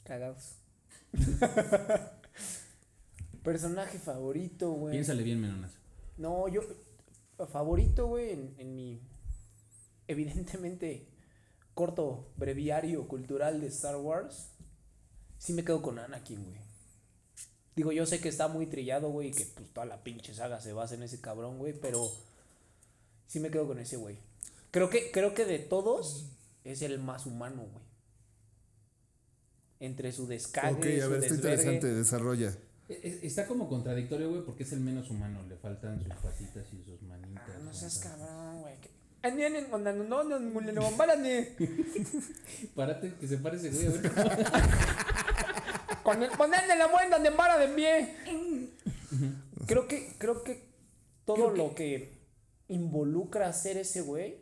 Cagados. Personaje favorito, güey. Piénsale bien, menonas. No, yo. Favorito, güey, en, en mi. Evidentemente. Corto breviario cultural de Star Wars. Sí me quedo con Anakin, güey. Digo, yo sé que está muy trillado, güey, y que pues toda la pinche saga se basa en ese cabrón, güey, pero. Sí me quedo con ese, güey. Creo que, creo que de todos es el más humano, güey. Entre su descague, Ok, a su ver, está interesante, desarrolla. E- e- Está como contradictorio, güey, porque es el menos humano. Le faltan sus patitas y sus manitas. Ah, no ¿no? seas cabrón, que- Anienen, no, no, no, no, no, no, párate. Que se parece, güey. A ver cómo. Con el ponerle la buena de vara de pie. Creo que, creo que todo lo que involucra ser ese güey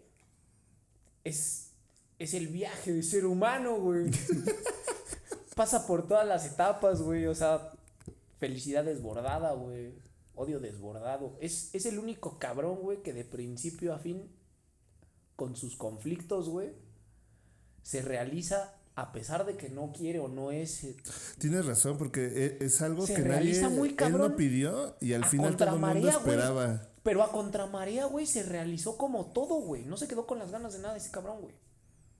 es, es el viaje de ser humano, güey. Pasa por todas las etapas, güey. O sea, felicidad desbordada, güey. Odio desbordado. Es, es el único cabrón, güey, que de principio a fin, con sus conflictos, güey, se realiza a pesar de que no quiere o no es eh, Tienes razón, porque e- es algo Se que nadie realiza muy él no pidió y al final todo el mundo esperaba. Pero a contramarea, güey, se realizó como todo, güey. No se quedó con las ganas de nada ese cabrón, güey.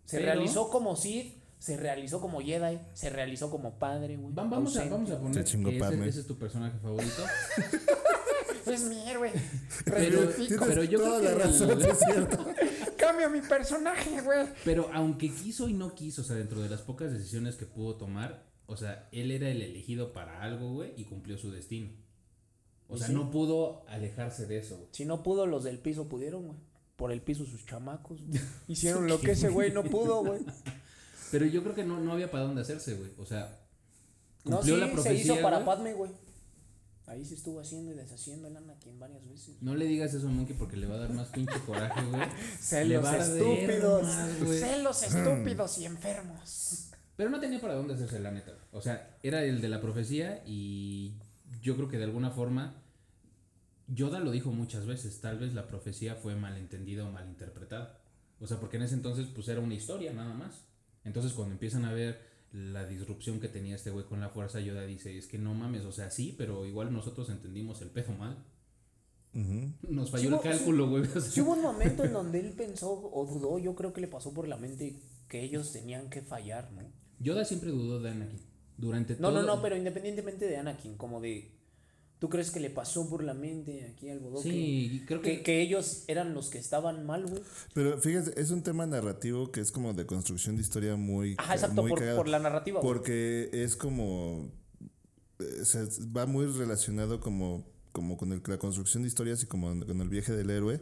Se realizó como Sith, se realizó como Jedi, se realizó como padre, güey. Va- Vamos a, vamos a poner que ese, ese es tu personaje favorito. Es mi héroe. Pero, pero yo Toda creo la que razón, el- es cierto. Cambio mi personaje, güey. Pero aunque quiso y no quiso, o sea, dentro de las pocas decisiones que pudo tomar, o sea, él era el elegido para algo, güey, y cumplió su destino. O sea, sí. no pudo alejarse de eso, güey. Si no pudo, los del piso pudieron, güey. Por el piso sus chamacos. güey. Hicieron lo que ese güey no pudo, güey. Pero yo creo que no, no había para dónde hacerse, güey. O sea, No, cumplió sí, la se profecía. hizo para. Padme, güey. Ahí se estuvo haciendo y deshaciendo el Anakin varias veces. No le digas eso a Monkey porque le va a dar más pinche coraje, güey. Celos estúpidos. más. Celos estúpidos y enfermos. Pero no tenía para dónde hacerse, la neta. O sea, era el de la profecía y yo creo que de alguna forma Yoda lo dijo muchas veces, tal vez la profecía fue malentendida o malinterpretada. O sea, porque en ese entonces pues era una historia nada más. Entonces cuando empiezan a ver la disrupción que tenía este güey con la fuerza, Yoda dice, es que no mames, o sea, sí, pero igual nosotros entendimos el pedo mal. Ujú. Nos Sí falló el cálculo, güey. o sea. Sí hubo un momento en donde él pensó o dudó, yo creo que le pasó por la mente que ellos tenían que fallar, ¿no? Yoda siempre dudó de Anakin. Durante No, todo... no, no, pero independientemente de Anakin, como de... ¿Tú crees que le pasó por la mente aquí al bodoque? Sí, creo que... Que, que ellos eran los que estaban mal, güey. Pero fíjate, es un tema narrativo que es como de construcción de historia muy. Ajá, exacto, muy por, por la narrativa. güey. Porque es como. eh, o sea, va muy relacionado como, como con el- la construcción de historias y como con el viaje del héroe.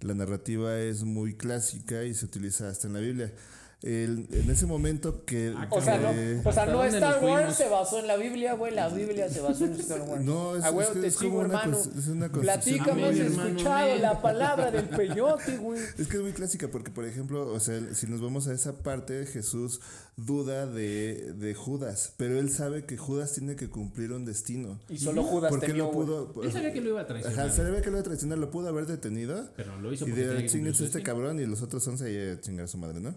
La narrativa es muy clásica y se utiliza hasta en la Biblia. El- en ese momento que... O sea, no, que- o sea, ¿Hasta no dónde Star Wars se basó en la Biblia, güey. La Biblia se basó en Star Wars. No, es- A huevo, es que te es como sigo, una hermano. es una. Platícame, has escuchado la palabra del peyote, güey. Es que es muy clásica porque, por ejemplo, o sea, si nos vamos a esa parte, Jesús duda de, de Judas, pero él sabe que Judas tiene que cumplir un destino. Y solo Judas ¿Por qué temió, no güey. pudo? Él sabía que lo iba a traicionar. Ajá, sabía que lo iba a traicionar, lo pudo haber detenido. Pero lo hizo Y porque de su este cabrón y los otros 11 ahí a chingar a su madre, ¿no?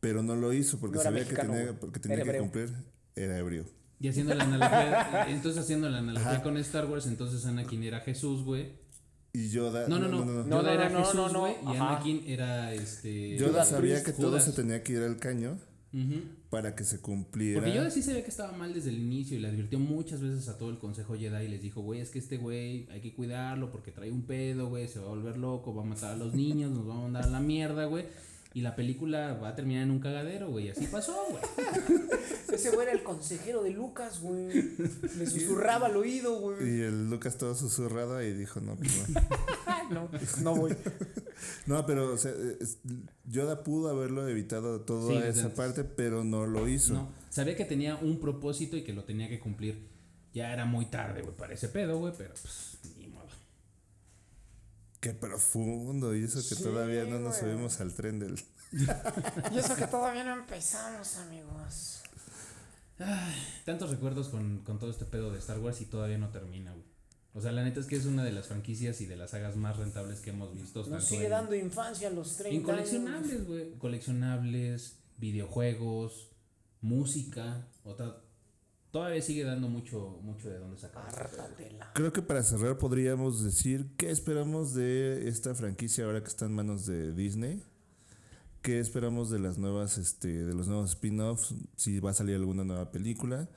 Pero no lo hizo porque No era sabía mexicano, que tenía, porque tenía Era que cumplir. Era ebrio. Y haciendo la analogía, entonces haciendo la analogía con Star Wars, entonces Anakin era Jesús, güey. Y Yoda. No, no, no, No, Yoda no, era no, no, Jesús, no, güey, y ajá. Anakin era este Yoda sabía que todo Judas. se tenía que ir al caño Ujú. para que se cumpliera. Porque Yoda sí sabía que estaba mal desde el inicio y le advirtió muchas veces a todo el consejo Jedi y les dijo, güey, es que este güey hay que cuidarlo porque trae un pedo, güey, se va a volver loco, va a matar a los niños, nos va a mandar a la mierda, güey. Y la película va a terminar en un cagadero, güey. Y así pasó, güey. Ese güey era el consejero de Lucas, güey. Le susurraba al oído, güey. Y el Lucas todo susurrado y dijo, no, pues no. No, no, güey. No, pero o sea, es- Yoda pudo haberlo evitado toda Sí, esa parte, pero no lo hizo. No, sabía que tenía un propósito y que lo tenía que cumplir. Ya era muy tarde, güey, para ese pedo, güey, pero pues. Qué profundo, y eso que Sí, todavía no nos güey. subimos al tren del... Y eso que todavía no empezamos, amigos. Tantos recuerdos con, con todo este pedo de Star Wars y todavía no termina, güey. O sea, la neta es que es una de las franquicias y de las sagas más rentables que hemos visto. Nos tanto sigue en- dando infancia a los 30 En coleccionables, güey. Coleccionables, videojuegos, música. Otra, todavía sigue dando mucho, mucho de dónde sacar. Creo que para cerrar podríamos decir qué esperamos de esta franquicia ahora que está en manos de Disney. ¿Qué esperamos de las nuevas, este, de los nuevos spin-offs? Si va a salir alguna nueva película.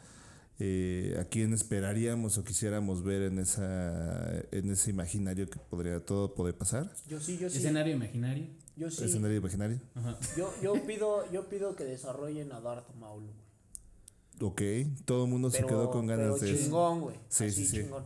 Eh, ¿A quién esperaríamos o quisiéramos ver en esa, en ese imaginario que podría todo poder pasar? Yo sí, yo sí. Escenario imaginario. Yo sí. Escenario imaginario. Ajá. Yo, yo pido, yo pido que desarrollen a Darth Maul. Ok, todo el mundo se quedó con ganas pero de eso. chingón, güey. Sí, Así, sí, chingón.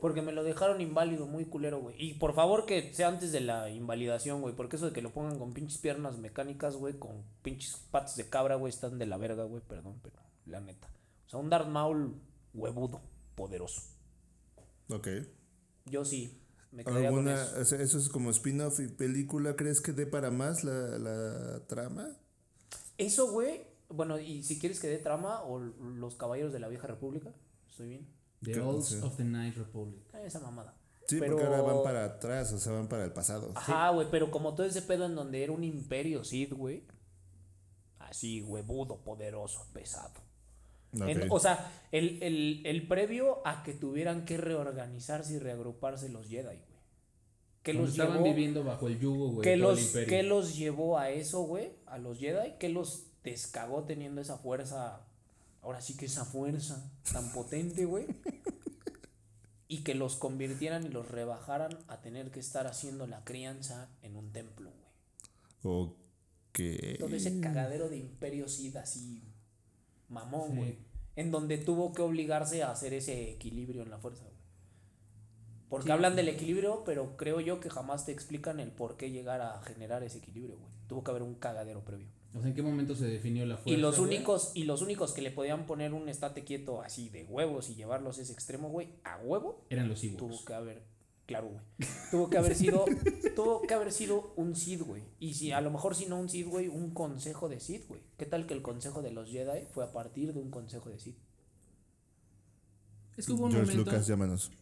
Porque me lo dejaron inválido, muy culero, güey. Y por favor que sea antes de la invalidación, güey. Porque eso de que lo pongan con pinches piernas mecánicas, güey, con pinches patas de cabra, güey, están de la verga, güey. Perdón, pero la neta. O sea, un Darth Maul huevudo, poderoso. Ok. Yo sí. Me quedaría con ¿Alguna, eso. eso es como spin-off y película? ¿Crees que dé para más la, la trama? Eso, güey. Bueno, y si quieres que dé trama o los caballeros de la vieja república, estoy bien. The. Olds Sí. of the Night Republic. Ah, Esa mamada. Sí, Pero- porque ahora van para atrás, o sea, van para el pasado. Ajá, güey, pero como todo ese pedo en donde era un imperio Sith, güey. Así, huevudo, poderoso, pesado. En- Ok. o sea, el, el, el previo a que tuvieran que reorganizarse y reagruparse los Jedi, güey. Que los estaban llevó, viviendo bajo el yugo, güey. que los, que los llevó a eso, güey, a los Jedi, que los descagó teniendo esa fuerza, ahora sí que esa fuerza tan potente, güey. y que los convirtieran y los rebajaran a tener que estar haciendo la crianza en un templo, güey. Ok. Todo ese cagadero de imperio Sith así mamón, Sí. güey. En donde tuvo que obligarse a hacer ese equilibrio en la fuerza, güey. Porque Sí. hablan del equilibrio, pero creo yo que jamás te explican el por qué llegar a generar ese equilibrio, güey. Tuvo que haber un cagadero previo. O sea, ¿en qué momento se definió la fuerza? y los güey? únicos, y los únicos que le podían poner un estate quieto así de huevos y llevarlos a ese extremo, güey, a huevo, Eran los tuvo Ewoks. que haber, claro, güey. Tuvo que haber sido, tuvo que haber sido un Sith, güey. Y si a lo mejor si no un Sith, güey, un consejo de Sith, güey. ¿Qué tal que el consejo de los Jedi fue a partir de un consejo de Sith? Es que hubo un George momento. Lucas, llámanos.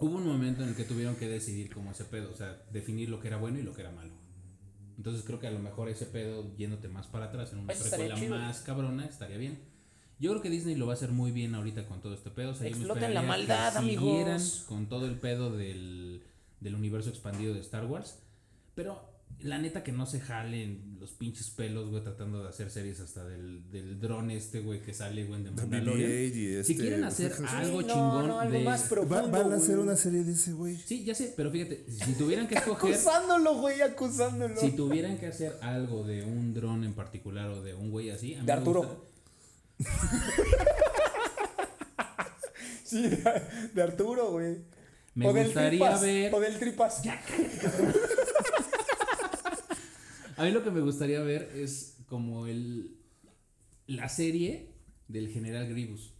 Hubo un momento en el que tuvieron que decidir como ese pedo, o sea, definir lo que era bueno y lo que era malo. Entonces creo que a lo mejor ese pedo, yéndote más para atrás en una Eso precuela más cabrona, estaría bien. Yo creo que Disney lo va a hacer muy bien ahorita con todo este pedo. O sea, Exploten la maldad, amigos. Con todo el pedo del, del universo expandido de Star Wars. Pero la neta que no se jalen los pinches pelos, güey, tratando de hacer series hasta del, del dron este, güey, que sale, güey, de Mandalorian. BB-8 y este, Si quieren hacer pues, algo Sí, no, chingón no, algo de... más profundo. Va- van a hacer una serie de ese güey. Sí, ya sé, pero fíjate, si tuvieran que escoger... Acusándolo, güey, acusándolo. Si tuvieran que hacer algo de un dron en particular o de un güey así, a mí De me Arturo. gusta- Sí, de, de Arturo, güey. Me O del gustaría Tripas, ver. O del tripas. A mí lo que me gustaría ver es como el la serie del General Grievous.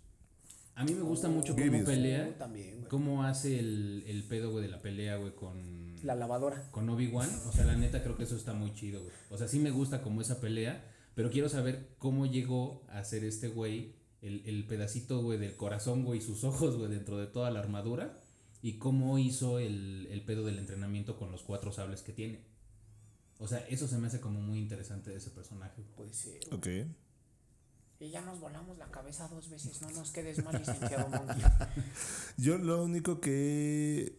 A mí me gusta mucho cómo Grievous. pelea, También, güey. cómo hace el, el pedo, güey, de la pelea, güey, con, La lavadora. con Obi-Wan. O sea, la neta creo que eso está muy chido, güey. O sea, sí me gusta como esa pelea, pero quiero saber cómo llegó a ser este güey el, el pedacito, güey, del corazón, güey, y sus ojos, güey, dentro de toda la armadura. Y cómo hizo el, el pedo del entrenamiento con los cuatro sables que tiene. O sea, eso se me hace como muy interesante de ese personaje. güey. Puede ser. Ok. Y ya nos volamos la cabeza dos veces. No nos quedes mal, licenciado Monkey. Yo lo único que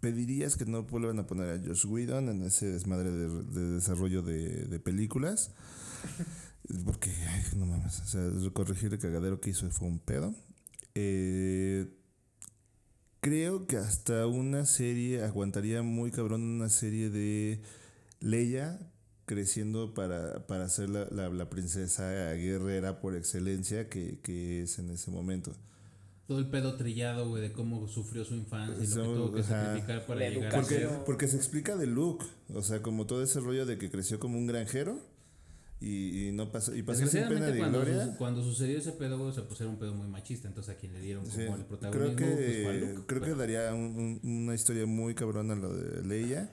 pediría es que no vuelvan a poner a Josh Whedon en ese desmadre de, de desarrollo de, de películas. Porque, ay, no mames, o sea, corregir el cagadero que hizo fue un pedo. Eh, creo que hasta una serie, aguantaría muy cabrón una serie de Leia creciendo para, para ser la, la- la princesa guerrera por excelencia que, que es en ese momento. Todo el pedo trillado, güey, de cómo sufrió su infancia y lo que tuvo que sacrificar para llegar a Porque, porque se explica de Luke, o sea, como todo ese rollo de que creció como un granjero y, y no pasó, y pasó sin pena de cuando, gloria. su- cuando sucedió ese pedo, güey, se puso era un pedo muy machista, entonces a quien le dieron como Sí, el creo protagonismo que, pues, fue a Luke, creo que daría un- un- una historia muy cabrona lo de Leia.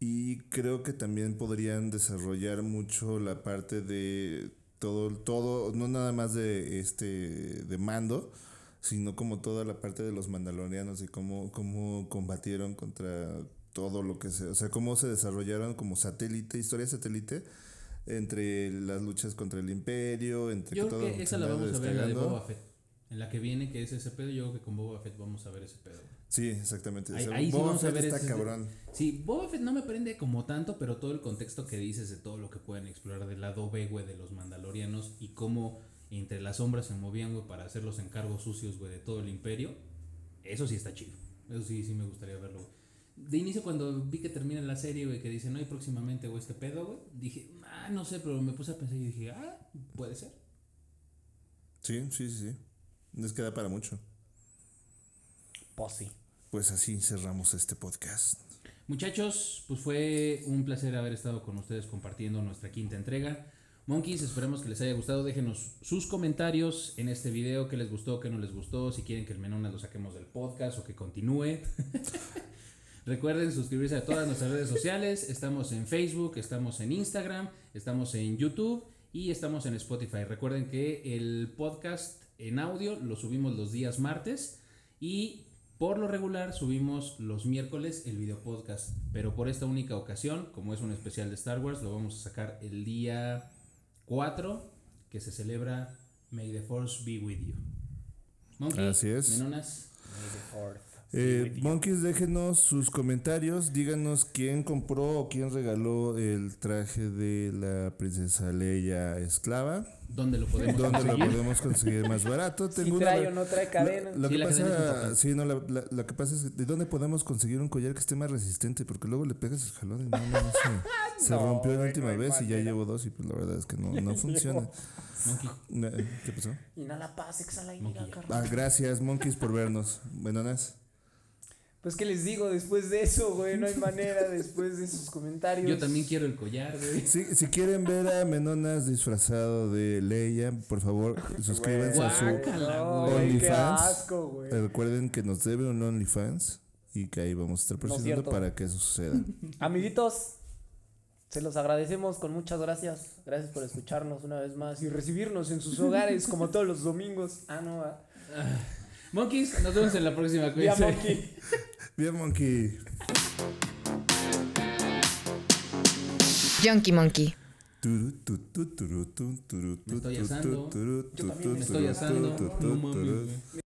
Y creo que también podrían desarrollar mucho la parte de todo, todo, no nada más de este de mando, sino como toda la parte de los mandalorianos y cómo, cómo combatieron contra todo lo que se, o sea, cómo se desarrollaron como satélite, historia satélite entre las luchas contra el imperio, entre Yo todo creo que esa la vamos a ver, la de descargando. Boba Fett. En la que viene, que es ese pedo, yo creo que con Boba Fett vamos a ver ese pedo. Sí, exactamente. Ahí- O sea, ahí sí Boba vamos a Fett ver está ese- cabrón. Sí, Boba Fett no me prende como tanto, pero todo el contexto que dices de todo lo que pueden explorar del lado B, güey, de los mandalorianos y cómo entre las sombras se movían, güey, para hacer los encargos sucios, güey, de todo el imperio, eso sí está chido. Eso sí, sí me gustaría verlo, güey. De inicio, cuando vi que termina la serie, güey, que dice, no hay próximamente, güey, este pedo, güey, dije, ah, no sé, pero me puse a pensar y dije, ah, puede ser. Sí, sí, sí, sí. Les queda para mucho. Pues sí. Pues así cerramos este podcast. Muchachos, pues fue un placer haber estado con ustedes compartiendo nuestra quinta entrega. Monkeys, esperemos que les haya gustado. Déjenos sus comentarios en este video, qué les gustó, qué no les gustó, si quieren que el Menonas lo saquemos del podcast o que continúe. Recuerden suscribirse a todas nuestras redes sociales. Estamos en Facebook, estamos en Instagram, estamos en YouTube y estamos en Spotify. Recuerden que el podcast en audio lo subimos los días martes y por lo regular subimos los miércoles el video podcast. Pero por esta única ocasión, como es un especial de Star Wars, lo vamos a sacar el día 4 que se celebra May the Force be with you. Monkey, Así es. Menonas, May the fourth Eh, monkeys, déjenos sus comentarios. Díganos quién compró o quién regaló el traje de la princesa Leia esclava. ¿dónde lo podemos ¿Dónde lo conseguir? podemos conseguir más barato? Si Tengo una trae ver- o no trae cadena. Lo, lo Sí, que la pasa, sí, no, la- la- lo que pasa es de dónde podemos conseguir un collar que esté más resistente, porque luego le pegas el jalón y no, no, no se, rompió la última vez y ya llevo dos y pues la verdad es que no, no funciona. Monkey, Na- ¿Qué pasó? Inhala paz, exhala y mira. Ah, gracias, monkeys, por vernos. Buenas. Pues qué les digo después de eso, güey. No hay manera después de sus comentarios. yo también quiero el collar, güey. Si, si quieren ver a Menonas disfrazado de Leia, por favor, suscríbanse a su... No, güey. güey, qué OnlyFans. asco, güey. Recuerden que nos debe un OnlyFans y que ahí vamos a estar presionando cierto. para que eso suceda. Amiguitos, se los agradecemos con muchas gracias. Gracias por escucharnos una vez más y recibirnos en sus hogares como todos los domingos. Ah, no. ah. Monkeys, nos vemos en la próxima. Vía. Monkey. Bien, monkey. Junkie Monkey. Me estoy asando. también estoy asando. No mames.